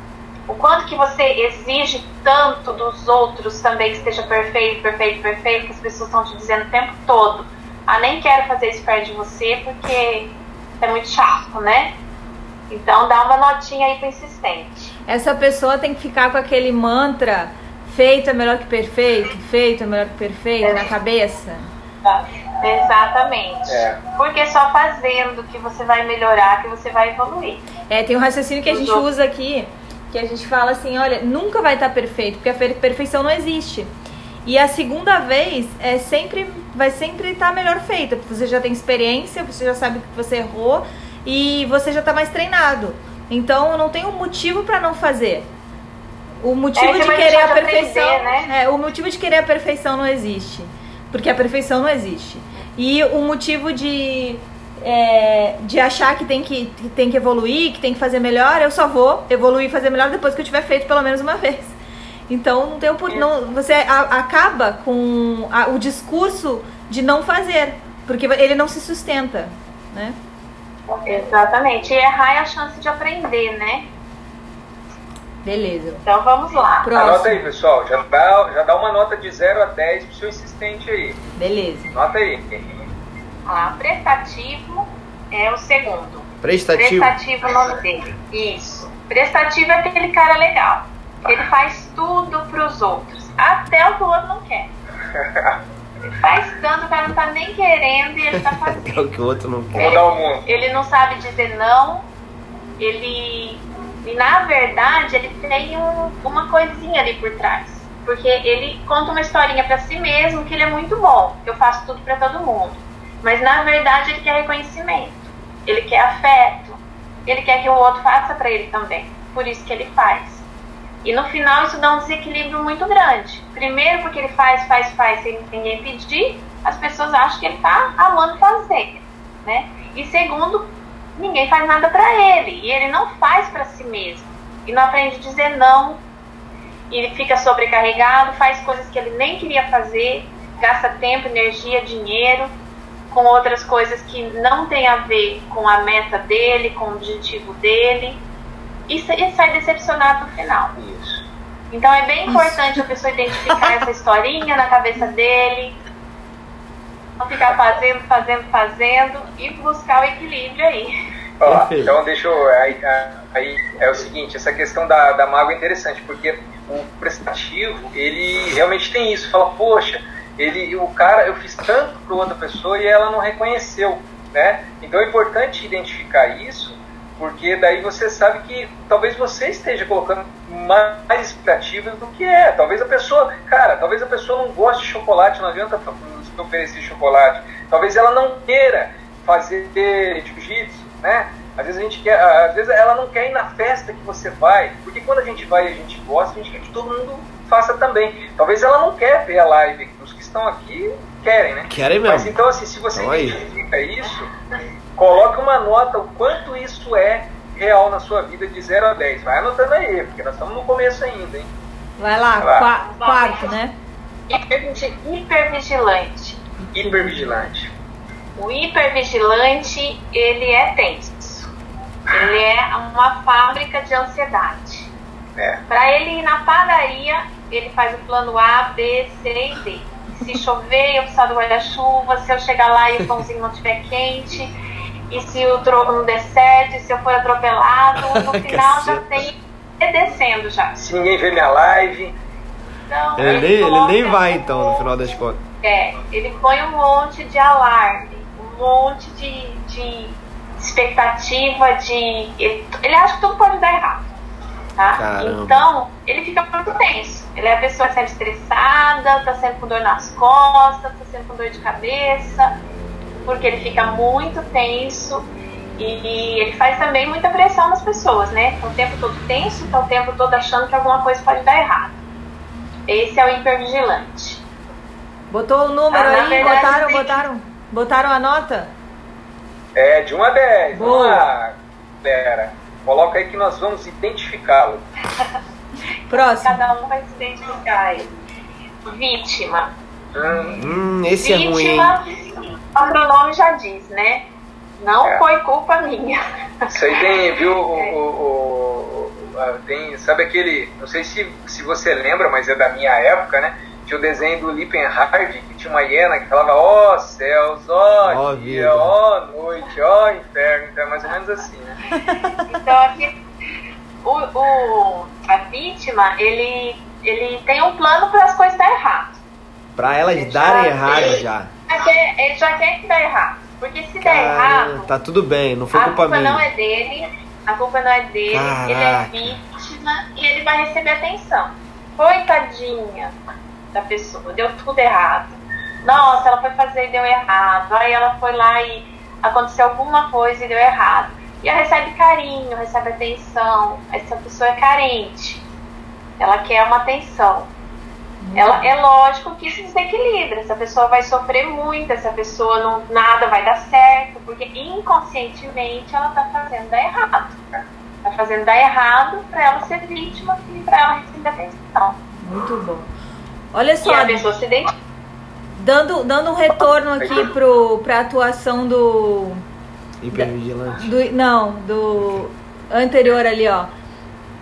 O quanto que você exige tanto dos outros também que esteja perfeito, perfeito, perfeito, que as pessoas estão te dizendo o tempo todo. Ah, nem quero fazer isso perto de você porque é muito chato, né? Então dá uma notinha aí pro insistente. Essa pessoa tem que ficar com aquele mantra feito é melhor que perfeito, feito é melhor que perfeito na cabeça. Tá? Exatamente. É. Porque é só fazendo que você vai melhorar, que você vai evoluir. É, tem um raciocínio que a gente usa aqui, que a gente fala assim, olha, nunca vai estar perfeito, porque a per- perfeição não existe. E a segunda vez é sempre vai sempre estar melhor feita, porque você já tem experiência, você já sabe que você errou e você já está mais treinado. Então não tem um motivo para não fazer. O motivo É, de querer a de aprender, perfeição, né? é, o motivo de querer a perfeição não existe, porque a perfeição não existe. E o motivo de é, de achar que tem que, que tem que evoluir, que tem que fazer melhor, eu só vou evoluir e fazer melhor depois que eu tiver feito pelo menos uma vez. Então não tem não, você a- acaba com a- o discurso de não fazer, porque ele não se sustenta, né? Exatamente. E errar é a chance de aprender, né? Beleza. Então vamos lá. Anota aí, Próximo. pessoal. Já dá, já dá uma nota de 0 a 10 pro seu insistente aí. Beleza. Anota aí. Ah, prestativo é o segundo. Prestativo. Prestativo é o nome dele. Isso. Prestativo é aquele cara legal. Ele faz tudo pros outros. Até o que o outro não quer. Ele faz tanto, o cara não tá nem querendo e ele tá É fazendo. o que o outro não quer. mundo. Ele não sabe dizer não. Ele. E na verdade, ele tem um- uma coisinha ali por trás. Porque ele conta uma historinha pra si mesmo que ele é muito bom, que eu faço tudo pra todo mundo. Mas na verdade, ele quer reconhecimento. Ele quer afeto. Ele quer que o outro faça pra ele também. Por isso que ele faz. E no final isso dá um desequilíbrio muito grande. Primeiro porque ele faz, faz, faz sem ninguém pedir, as pessoas acham que ele tá amando fazer, né? E segundo, ninguém faz nada pra ele e ele não faz pra si mesmo. E não aprende a dizer não. E ele fica sobrecarregado, faz coisas que ele nem queria fazer, gasta tempo, energia, dinheiro com outras coisas que não tem a ver com a meta dele, com o objetivo dele. E e sai decepcionado no final. Isso. Então é bem importante a pessoa identificar essa historinha na cabeça dele, não ficar fazendo, fazendo, fazendo e buscar o equilíbrio aí. Perfeito. então deixa eu. Aí, aí é o seguinte, essa questão da, da mágoa é interessante, porque o prestativo, ele realmente tem isso. Fala, poxa, ele, o cara, eu fiz tanto para outra pessoa e ela não reconheceu, né? Então é importante identificar isso, Porque daí você sabe que talvez você esteja colocando mais expectativas do que é. Talvez a pessoa, cara, talvez a pessoa não goste de chocolate, não adianta oferecer chocolate. Talvez ela não queira fazer jiu-jitsu, né? Às vezes a gente quer, às vezes ela não quer ir na festa que você vai, porque quando a gente vai e a gente gosta, a gente quer que todo mundo faça também. Talvez ela não quer ver a live, os que estão aqui querem, né? Querem mesmo. Mas então assim, se você então, identifica isso, coloque uma nota o quanto isso é real na sua vida de 0 a 10. Vai anotando aí, porque nós estamos no começo ainda, hein? Vai lá, Vai lá. quarto, né? Hipervigilante. Hipervigilante. O hipervigilante, ele é tenso. Ele é uma fábrica de ansiedade. É. Para ele ir na padaria, ele faz o plano A, B, C e D. Se chover, eu precisar do guarda-chuva. Se eu chegar lá e o pãozinho não estiver quente. E se o troco não der certo, se eu for atropelado, no final já tem descendo já. Se ninguém vê minha live. Então, ele, nem, ele nem vai então, no final das contas. É, ele põe um monte de alarme, um monte de, de expectativa de. Ele, ele acha que tudo pode dar errado. Tá? Então, ele fica muito tenso. Ele é a pessoa que está estressada, está sempre com dor nas costas, está sempre com dor de cabeça, porque ele fica muito tenso e ele faz também muita pressão nas pessoas, né? Tá o tempo todo tenso, tá o tempo todo achando que alguma coisa pode dar errado. Esse é o hipervigilante. Botou o número ah, aí, verdade, botaram, botaram, botaram a nota? É, de 1 a 10. Boa. Vamos lá, galera. Coloca aí que nós vamos identificá-lo. Próximo. Cada um vai se identificar Vítima. Hum, esse Vítima, é ruim. O nome já diz, né? Não é. foi culpa minha. Isso aí tem, viu? O, é. o, o, o, tem, sabe aquele. Não sei se, se você lembra, mas é da minha época, né? Tinha o desenho do Lippenhard, que tinha uma hiena que falava, ó oh, céus, ó oh, dia, ó oh, noite, ó oh, inferno. Então é mais ou menos assim, né? então aqui, o, o, a vítima, ele, ele tem um plano para as coisas dar errado. Para elas ele darem já, errado ele, já. Ele já quer que dê errado. Porque se der errado. Tá tudo bem, não foi culpa minha. A culpa não é dele, a culpa não é dele, Caraca. ele é vítima e ele vai receber atenção. Coitadinha da pessoa, deu tudo errado. Nossa, ela foi fazer e deu errado. Aí ela foi lá e aconteceu alguma coisa e deu errado. E ela recebe carinho, recebe atenção. Essa pessoa é carente. Ela quer uma atenção. Ela, é lógico que isso desequilibra. Essa pessoa vai sofrer muito, essa pessoa não nada vai dar certo, porque inconscientemente ela está fazendo dar errado. Está fazendo dar errado para ela ser vítima e para ela receber atenção. Muito bom. Olha só. E a pessoa se identifica. Dando, dando um retorno aqui pro, pra atuação do. Hipervigilante. Do, não, do anterior ali, ó.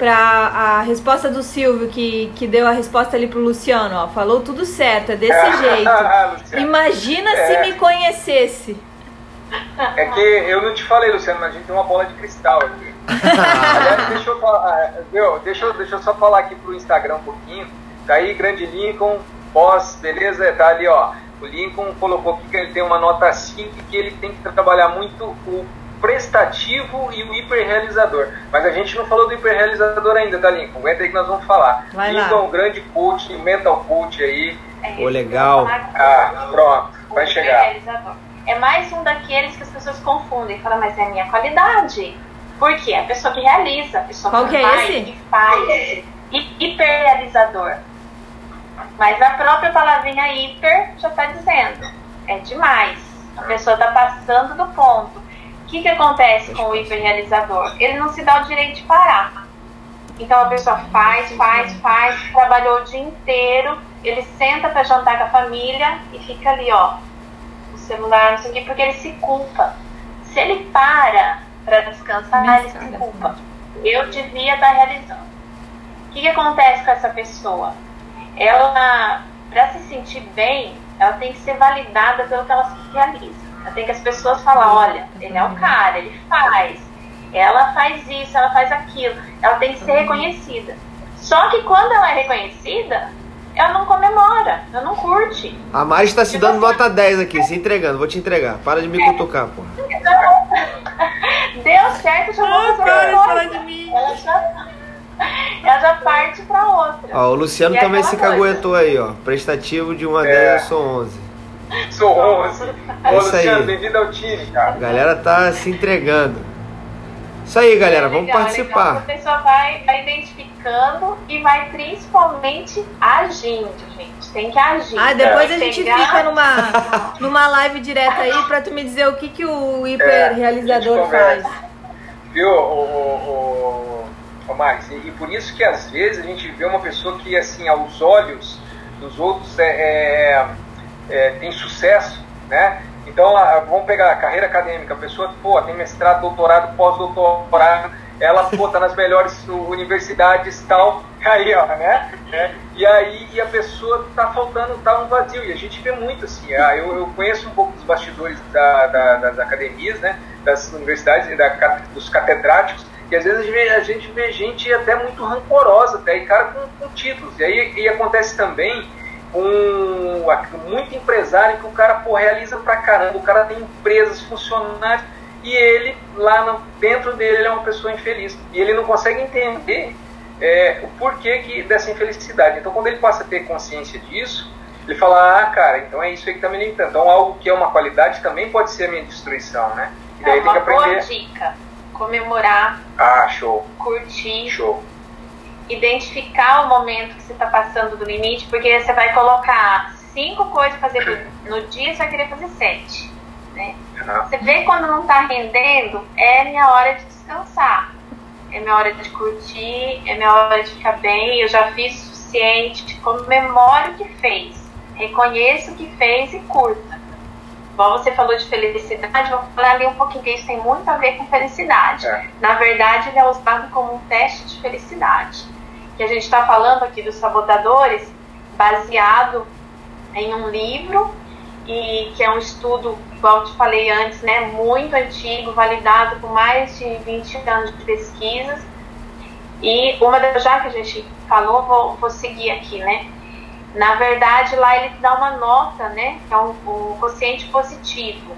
Pra a resposta do Silvio, que, que deu a resposta ali pro Luciano, ó. Falou tudo certo, é desse jeito. Imagina é. se me conhecesse. É que eu não te falei, Luciano, mas a gente tem uma bola de cristal aqui. Aliás, deixa eu, falar, meu, deixa, eu, deixa eu só falar aqui pro Instagram um pouquinho. Tá aí, grande Lincoln, pós, beleza? Tá ali, ó. O Lincoln colocou aqui que ele tem uma nota 5 e que ele tem que trabalhar muito o prestativo e o hiperrealizador. Mas a gente não falou do hiperrealizador ainda, tá, Lincoln? Aguenta aí que nós vamos falar. Vai Lincoln é um grande coach, mental coach aí. É, legal. Ah, pronto, vai chegar. É mais um daqueles que as pessoas confundem. Fala, mas é a minha qualidade. Por quê? A pessoa que realiza, a pessoa Qual que, que é esse? que faz. Hiperrealizador. Mas a própria palavrinha hiper já está dizendo, é demais. A pessoa está passando do ponto. O que, que acontece com o hiperrealizador? Ele não se dá o direito de parar. Então a pessoa faz, faz, faz, trabalhou o dia inteiro, ele senta para jantar com a família e fica ali, ó, o celular, não sei o quê, porque ele se culpa. Se ele para para descansar, ele se culpa. Eu devia estar tá realizando. O que, que acontece com essa pessoa? ela, para se sentir bem, ela tem que ser validada pelo que ela se realiza. Tem que as pessoas falar, olha, ele é o cara, ele faz, ela faz isso, ela faz aquilo. Ela tem que ser reconhecida. Só que quando ela é reconhecida, ela não comemora, ela não curte. A Mari está se dando nota 10 aqui, se entregando, vou te entregar. Para de me cutucar, pô. deu certo, cara, coisa. de mim. Ela já, ela já parte pra outra. Ó, o Luciano E é também se coisa. caguetou aí, ó. Prestativo de 1 a 10, É. eu sou 11. Sou 11. É Ô, isso aí. Luciano, bem-vindo ao time, A cara. galera tá se entregando. Isso aí, galera, vamos Legal, participar. legal. A pessoa vai, vai identificando e vai principalmente agindo, gente. Tem que agir. Ah, depois É. a gente Pegar- fica numa, numa live direta aí pra tu me dizer o que, que o É, hiperrealizador a conversa. faz. Viu, o, o, o, o Max? E, e por isso que às vezes a gente vê uma pessoa que, assim, aos olhos dos outros é, é, é, tem sucesso, né? Então, vamos pegar a carreira acadêmica, a pessoa, pô, tem mestrado, doutorado, pós-doutorado, ela, pô, tá nas melhores universidades e tal, aí, ó, né? É, e aí e a pessoa tá faltando, tá um vazio, e a gente vê muito, assim, ah, eu, eu conheço um pouco dos bastidores da, da- das academias, né? Das universidades, da, dos catedráticos, e às vezes a gente, vê, a gente vê gente até muito rancorosa, até, e cara com, com títulos, e aí e acontece também com muito empresário que o cara pô, realiza pra caramba, o cara tem empresas, funcionários, e ele, lá no- dentro dele, ele é uma pessoa infeliz. E ele não consegue entender é, o porquê que, dessa infelicidade. Então, quando ele passa a ter consciência disso, ele fala, ah, cara, então é isso aí que tá me limitando. Então, algo que é uma qualidade também pode ser a minha destruição, né? E É daí tem que uma boa aprender. dica. Comemorar, Ah, show, curtir, show. Identificar o momento que você está passando do limite, porque você vai colocar cinco coisas para fazer no dia, você vai querer fazer sete. Né? Você vê quando não está rendendo, é minha hora de descansar. É minha hora de curtir, é minha hora de ficar bem, eu já fiz o suficiente, comemore o que fez, reconheça o que fez e curta. Igual você falou de felicidade, vou falar ali um pouquinho, que isso tem muito a ver com felicidade. É. Na verdade, ele é usado como um teste de felicidade. Que a gente está falando aqui dos sabotadores, baseado em um livro e que é um estudo, igual eu te falei antes, né, muito antigo, validado com mais de 20 anos de pesquisas. E uma das, já que a gente falou, vou, vou seguir aqui, né? Na verdade, lá ele te dá uma nota, né? Que é um, um quociente positivo.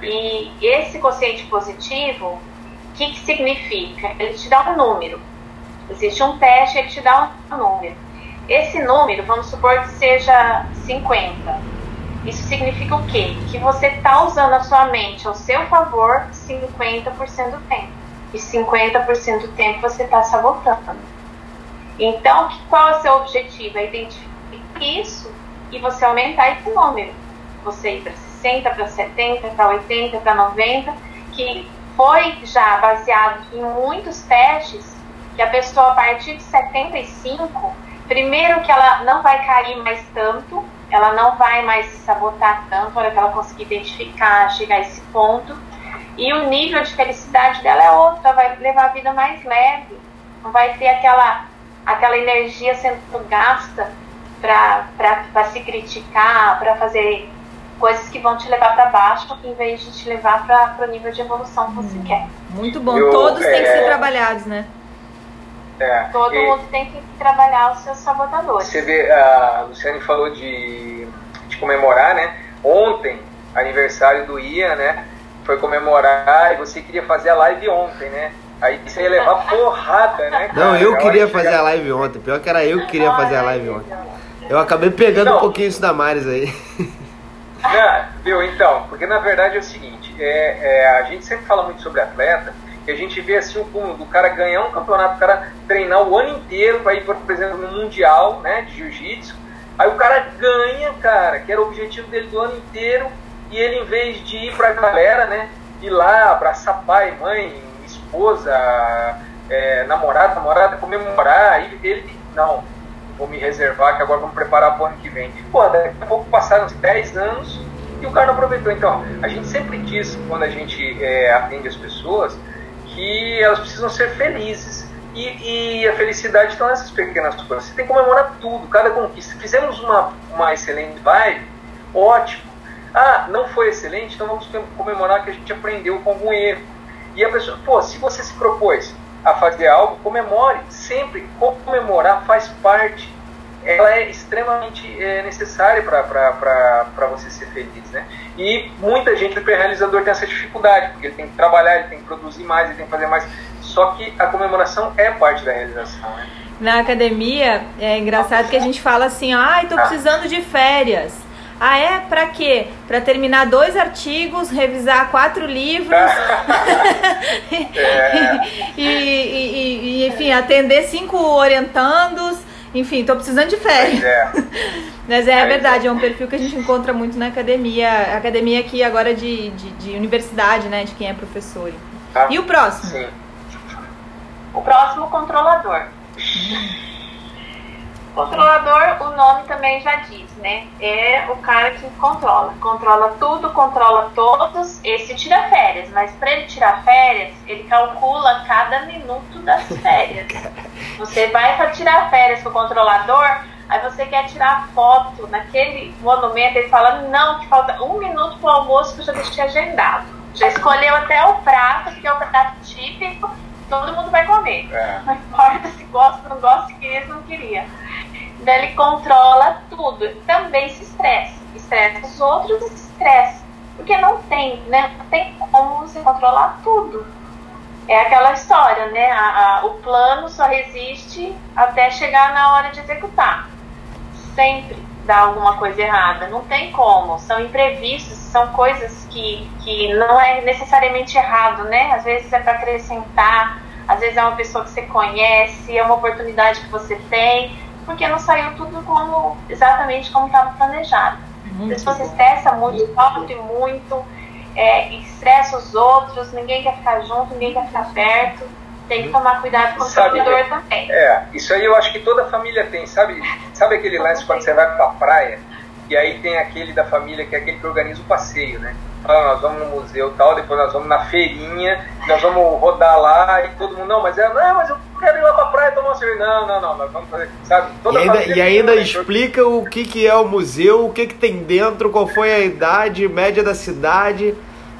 E esse quociente positivo, o que, que significa? Ele te dá um número. Existe um teste, ele te dá um número. Esse número, vamos supor que seja 50. Isso significa o quê? Que você está usando a sua mente ao seu favor 50% do tempo. E 50% do tempo você está sabotando. Então, qual é o seu objetivo? É identificar isso e você aumentar esse número. Você ir para 60, para 70, para 80, para 90, que foi já baseado em muitos testes que a pessoa a partir de 75, primeiro que ela não vai cair mais tanto, ela não vai mais se sabotar tanto, a hora que ela conseguir identificar, chegar a esse ponto, e o nível de felicidade dela é outro, ela vai levar a vida mais leve, não vai ter aquela, aquela energia sendo gasta para se criticar, para fazer coisas que vão te levar para baixo, em vez de te levar para o nível de evolução que você quer. Muito bom. Eu, Todos têm que é, ser trabalhados, né? É. Todo E- mundo tem que trabalhar os seus sabotadores. Você vê, a Luciane falou de, de comemorar, né? Ontem, aniversário do Ian, né? Foi comemorar e você queria fazer a live ontem, né? Aí você ia levar porrada, né? Não, cara? eu Na queria fazer chegar- a live ontem. Pior que era eu que queria fazer a live ontem. Eu acabei pegando um Não. pouquinho isso da Maris aí. Não, viu? Então, porque na verdade é o seguinte, é, é, a gente sempre fala muito sobre atleta, e a gente vê assim o cúmulo do cara ganhar um campeonato, o cara treinar o ano inteiro para ir, por exemplo, no Mundial né, de Jiu-Jitsu. Aí o cara ganha, cara, que era o objetivo dele do ano inteiro, e ele, em vez de ir pra galera, né, ir lá, abraçar pai, mãe, esposa, é, namorado, namorada, comemorar, aí ele, não, vou me reservar que agora vamos preparar para o ano que vem. Pô, daqui a pouco passaram uns 10 anos e o cara não aproveitou. Então, a gente sempre diz, quando a gente é, atende as pessoas, que elas precisam ser felizes. E, e a felicidade está nessas pequenas coisas. Você tem que comemorar tudo, cada conquista. Fizemos uma, uma excelente vibe, ótimo. Ah, não foi excelente, então vamos comemorar que a gente aprendeu com algum erro. E a pessoa, pô, se você se propôs a fazer algo, comemore. Sempre comemorar faz parte ela é extremamente é, necessária para você ser feliz, né? E muita gente, o hiperrealizador tem essa dificuldade, porque ele tem que trabalhar, ele tem que produzir mais, ele tem que fazer mais. Só que a comemoração é parte da realização, né? Na academia, é engraçado que a gente fala assim, ai, ah, tô precisando de férias. Ah, é? Pra quê? Pra terminar dois artigos, revisar quatro livros. é. e, e, e, enfim, atender cinco orientandos. Enfim, tô precisando de férias. É. Mas é, é, verdade, é um perfil que a gente encontra muito na academia. Academia aqui agora de, de, de universidade, né? De quem é professor. Ah, e o próximo? Sim. O próximo, controlador. Controlador, o nome também já diz, né? É o cara que controla. Controla tudo, controla todos. Esse tira férias, mas para ele tirar férias, ele calcula cada minuto das férias. Você vai para tirar férias com o controlador, aí você quer tirar foto naquele monumento, ele fala: não, que falta um minuto para o almoço que eu já deixei agendado. Já escolheu até o prato, que é o prato típico todo mundo vai comer. É. Não importa se gosta, não gosta, se queria, se não queria. Então ele controla tudo. Também se estressa. Estressa os outros e se estressa. Porque não tem, né? Não tem como você controlar tudo. É aquela história, né? A, a, o plano só resiste até chegar na hora de executar. Sempre dá alguma coisa errada. Não tem como. São imprevistos, são coisas que, que não é necessariamente errado, né? Às vezes é para acrescentar, às vezes é uma pessoa que você conhece, é uma oportunidade que você tem, porque não saiu tudo como exatamente como estava planejado. Muito se você estressa muito, sofre muito, é, estressa os outros, ninguém quer ficar junto, ninguém quer ficar perto. Tem que tomar cuidado com o consumidor também. É, isso aí eu acho que toda família tem, sabe? Sabe aquele lance quando você vai pra praia e aí tem aquele da família que é aquele que organiza o passeio, né? Ah, nós vamos no museu tal, depois nós vamos na feirinha, nós vamos rodar lá e todo mundo, não, mas é, não, mas eu quero ir lá pra praia tomar uma cerveja. Não, não, não, nós vamos fazer, sabe? Toda e ainda, e ainda explica o que, que é o museu, o que, que tem dentro, qual foi a idade média da cidade.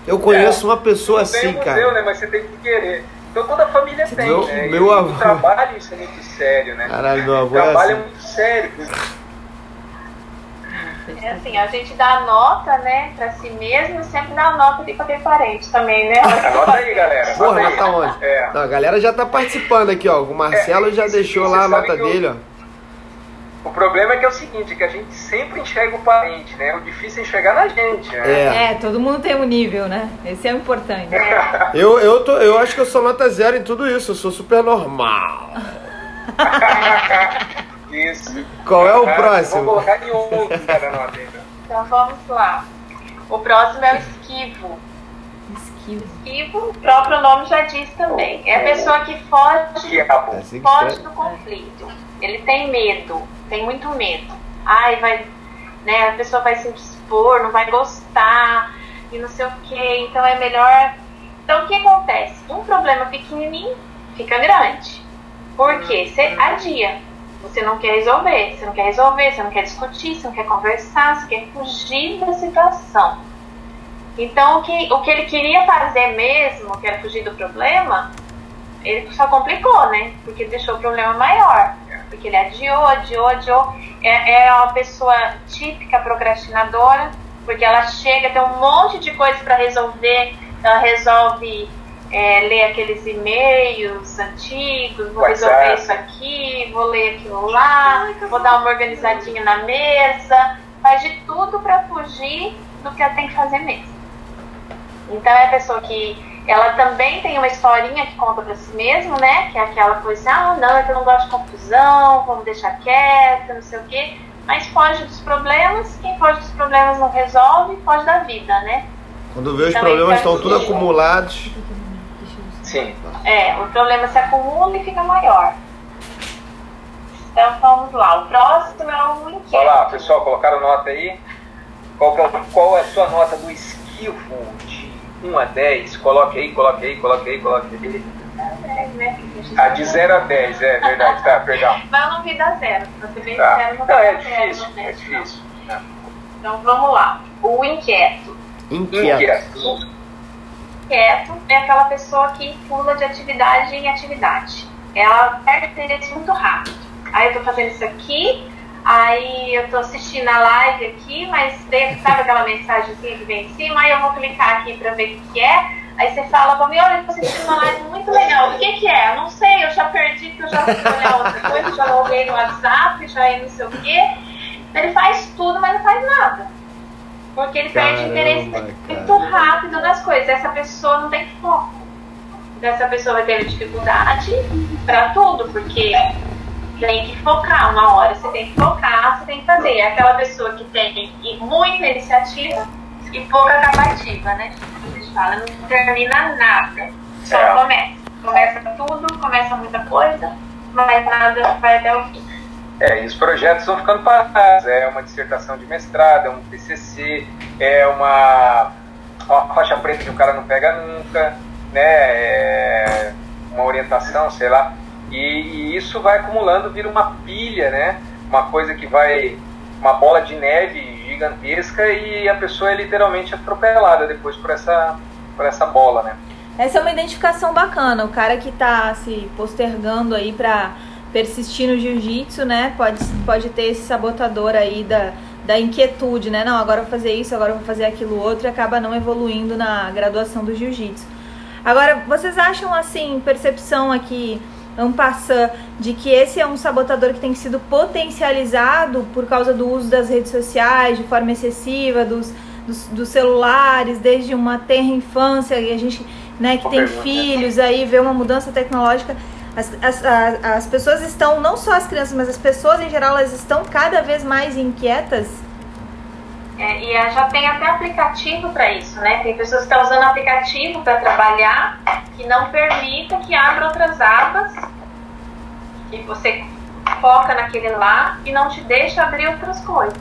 Eu conheço é, uma pessoa assim, museu, cara. Né, mas você tem que querer. Então toda a família tem, meu, né? Meu avô... O trabalho isso é muito sério, né? Caralho, meu avô o trabalho é, assim. é muito sério. É assim, a gente dá nota, né, pra si mesmo, sempre dá nota de qualquer parente também, né? Anota aí, galera. Porra, nota onde? É. Não, a galera já tá participando aqui, ó. O Marcelo é, já deixou lá a nota dele, ó. O problema é que é o seguinte, que a gente sempre enxerga o parente, né? O difícil é enxergar na gente, né? É, é todo mundo tem um nível, né? Esse é o importante. É. eu, eu, tô, eu acho que eu sou nota zero em tudo isso, eu sou super normal. Isso. Qual é o próximo? Vou colocar em outro cada nota Então vamos lá. O próximo é o esquivo. Esquivo. Esquivo, o próprio nome já diz também. É a pessoa que foge, é foge do conflito. Ele tem medo, tem muito medo. Ai, vai, né, a pessoa vai se expor, não vai gostar e não sei o que. Então é melhor. Então o que acontece? Um problema pequenininho fica grande. Por quê? Você adia. Você não quer resolver, você não quer resolver, você não quer discutir, você não quer conversar, você quer fugir da situação. Então, o que, o que ele queria fazer mesmo, que era fugir do problema, ele só complicou, né? Porque deixou o problema maior. Porque ele adiou, adiou, adiou. É, é uma pessoa típica procrastinadora, porque ela chega, tem um monte de coisas para resolver, ela resolve é, ler aqueles e-mails antigos, vou resolver isso aqui, vou ler aquilo lá, vou dar uma organizadinha na mesa, faz de tudo para fugir do que ela tem que fazer mesmo. Então é a pessoa que ela também tem uma historinha que conta para si mesmo, né? Que é aquela coisa, ah, não, é que eu não gosto de confusão, vamos deixar quieto, não sei o quê. Mas foge dos problemas, quem foge dos problemas não resolve, foge da vida, né? Quando vê os problemas estão tudo acumulados. Sim. É, o problema se acumula e fica maior. Então vamos lá. O próximo é o inquieto. Olá, pessoal, colocaram nota aí. Qual, é, qual é a sua nota do esquivo de 1 a 10? Coloque aí, coloque aí, coloque aí, coloque aí. Né? Ah, de 0 a 10, é verdade, tá, perdão. Mas eu não vi da zero. Você bem tá. zero, não, não é difícil, zero, né? é difícil. Então vamos lá. O inquieto. Inquieto. inquieto quieto é aquela pessoa que pula de atividade em atividade. Ela perde interesse muito rápido. Aí eu tô fazendo isso aqui, Aí eu tô assistindo a live aqui, mas sabe aquela mensagem que vem em cima? Aí eu vou clicar aqui pra ver o que é. Aí você fala pra mim, olha, eu tô assistindo uma live muito legal. O que que é? Eu não sei, eu já perdi, porque eu já fui olhar outra coisa, já loguei no WhatsApp, já não sei o quê. Ele faz tudo, mas não faz nada. Porque ele Caramba, perde interesse cara. muito rápido nas coisas. Essa pessoa não tem foco. Essa pessoa vai ter dificuldade para tudo, porque tem que focar. Uma hora você tem que focar, você tem que fazer. É aquela pessoa que tem muita iniciativa e pouca acabativa, né? A gente fala, não termina nada. Só é. começa. Começa tudo, começa muita coisa, mas nada vai até o fim. É, e os projetos vão ficando parados. É uma dissertação de mestrado, é um TCC, é uma, uma faixa preta que o cara não pega nunca, né? É uma orientação, sei lá. E, e, isso vai acumulando, vira uma pilha, né? Uma coisa que vai, uma bola de neve gigantesca e a pessoa é literalmente atropelada depois por essa, por essa bola, né? Essa é uma identificação bacana. O cara que está se postergando aí para persistir no jiu-jitsu, né? Pode, pode ter esse sabotador aí da, da inquietude, né? Não, agora vou fazer isso, agora vou fazer aquilo outro e acaba não evoluindo na graduação do jiu-jitsu. Agora, vocês acham assim, percepção aqui um passant de que esse é um sabotador que tem sido potencializado por causa do uso das redes sociais de forma excessiva, dos, dos, dos celulares, desde uma terra infância, e a gente né, que tem filhos aí, vê uma mudança tecnológica. As, as, as, as pessoas estão, não só as crianças, mas as pessoas em geral, elas estão cada vez mais inquietas é, e já tem até aplicativo para isso, né? Tem pessoas que estão usando aplicativo para trabalhar que não permita que abra outras abas e você foca naquele lá e não te deixa abrir outras coisas.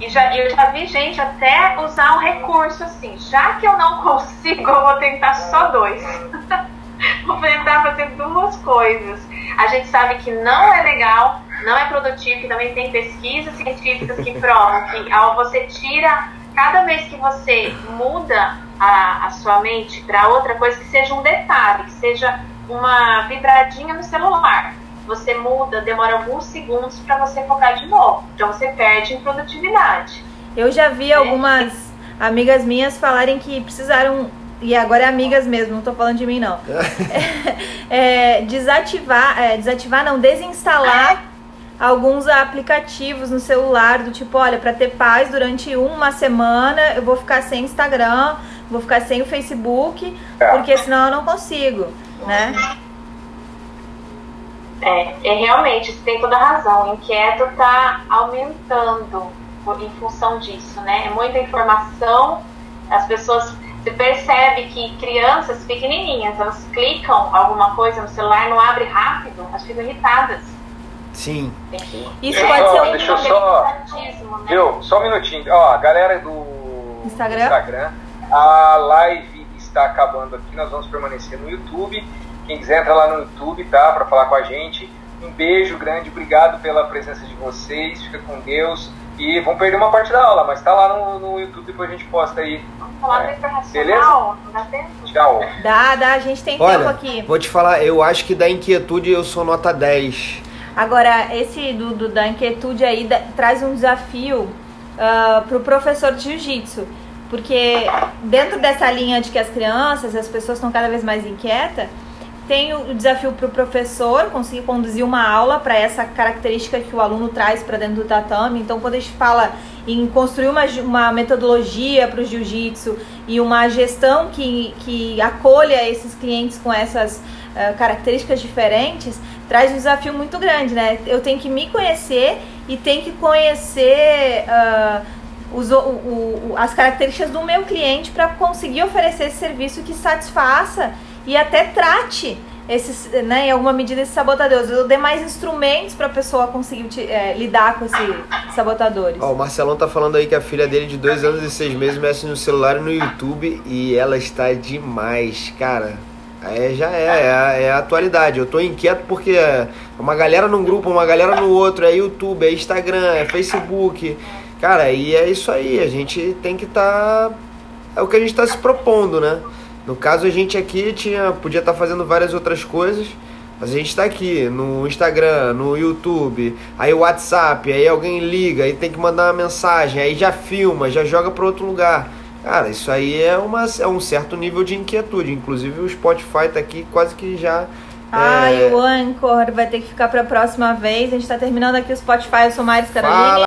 E já, eu já vi gente até usar um recurso assim, já que eu não consigo, eu vou tentar só dois. vou tentar fazer duas coisas. A gente sabe que não é legal não é produtivo, que também tem pesquisas científicas que provam que ao você tira, cada vez que você muda a, a sua mente para outra coisa, que seja um detalhe, que seja uma vibradinha no celular, você muda, demora alguns segundos para você focar de novo. Então você perde em produtividade. Eu já vi algumas amigas minhas falarem que precisaram e agora é amigas mesmo, não tô falando de mim não. é, é, desativar, é, desativar não, desinstalar alguns aplicativos no celular do tipo, olha, para ter paz durante uma semana, eu vou ficar sem Instagram, vou ficar sem o Facebook, é. porque senão eu não consigo, né? É, é realmente, você tem toda a razão. O inquieto está aumentando em função disso, né? É muita informação, as pessoas você percebe que crianças pequenininhas, elas clicam alguma coisa no celular, não abre rápido, elas ficam irritadas. Sim. Isso pode ser um deixa eu só, né? Viu? Só um minutinho. Ó, a galera do Instagram. Instagram, a live está acabando aqui, nós vamos permanecer no YouTube. Quem quiser entrar lá no YouTube, tá? Para falar com a gente. Um beijo grande, obrigado pela presença de vocês, fica com Deus. E vão perder uma parte da aula, mas tá lá no, no YouTube, depois a gente posta aí. É. do Beleza? Dá tempo? Tchau. Dá, dá, a gente tem Olha, tempo aqui. Vou te falar, eu acho que da inquietude eu sou nota 10. Agora, esse do, do da inquietude aí da, traz um desafio uh, ah, para o professor de jiu-jitsu. Porque dentro dessa linha de que as crianças, as pessoas estão cada vez mais inquietas, tem o desafio para o professor conseguir conduzir uma aula para essa característica que o aluno traz para dentro do tatame. Então, quando a gente fala em construir uma, uma metodologia para o jiu-jitsu e uma gestão que, que acolha esses clientes com essas uh, características diferentes, traz um desafio muito grande, né? Eu tenho que me conhecer e tenho que conhecer uh, os, o, o, as características do meu cliente para conseguir oferecer esse serviço que satisfaça e até trate esses, né, em alguma medida esses sabotadores. Eu dei mais instrumentos para a pessoa conseguir é, lidar com esses sabotadores. Ó, o Marcelão tá falando aí que a filha dele de dois anos e seis meses mexe no celular e no YouTube e ela está demais, cara. É, já é, é a, é a atualidade. Eu tô inquieto porque uma galera num grupo, uma galera no outro, é YouTube, é Instagram, é Facebook. Cara, e é isso aí, a gente tem que estar. Tá... É o que a gente está se propondo, né? No caso, a gente aqui tinha, podia estar tá fazendo várias outras coisas, A gente está aqui no Instagram, no YouTube, aí o WhatsApp, aí alguém liga, aí tem que mandar uma mensagem, aí já filma, já joga para outro lugar. Cara, isso aí é, uma, é um certo nível de inquietude. Inclusive o Spotify tá aqui quase que já. Ai, é... o Anchor vai ter que ficar para a próxima vez. A gente está terminando aqui o Spotify. Eu sou Mari Carolina.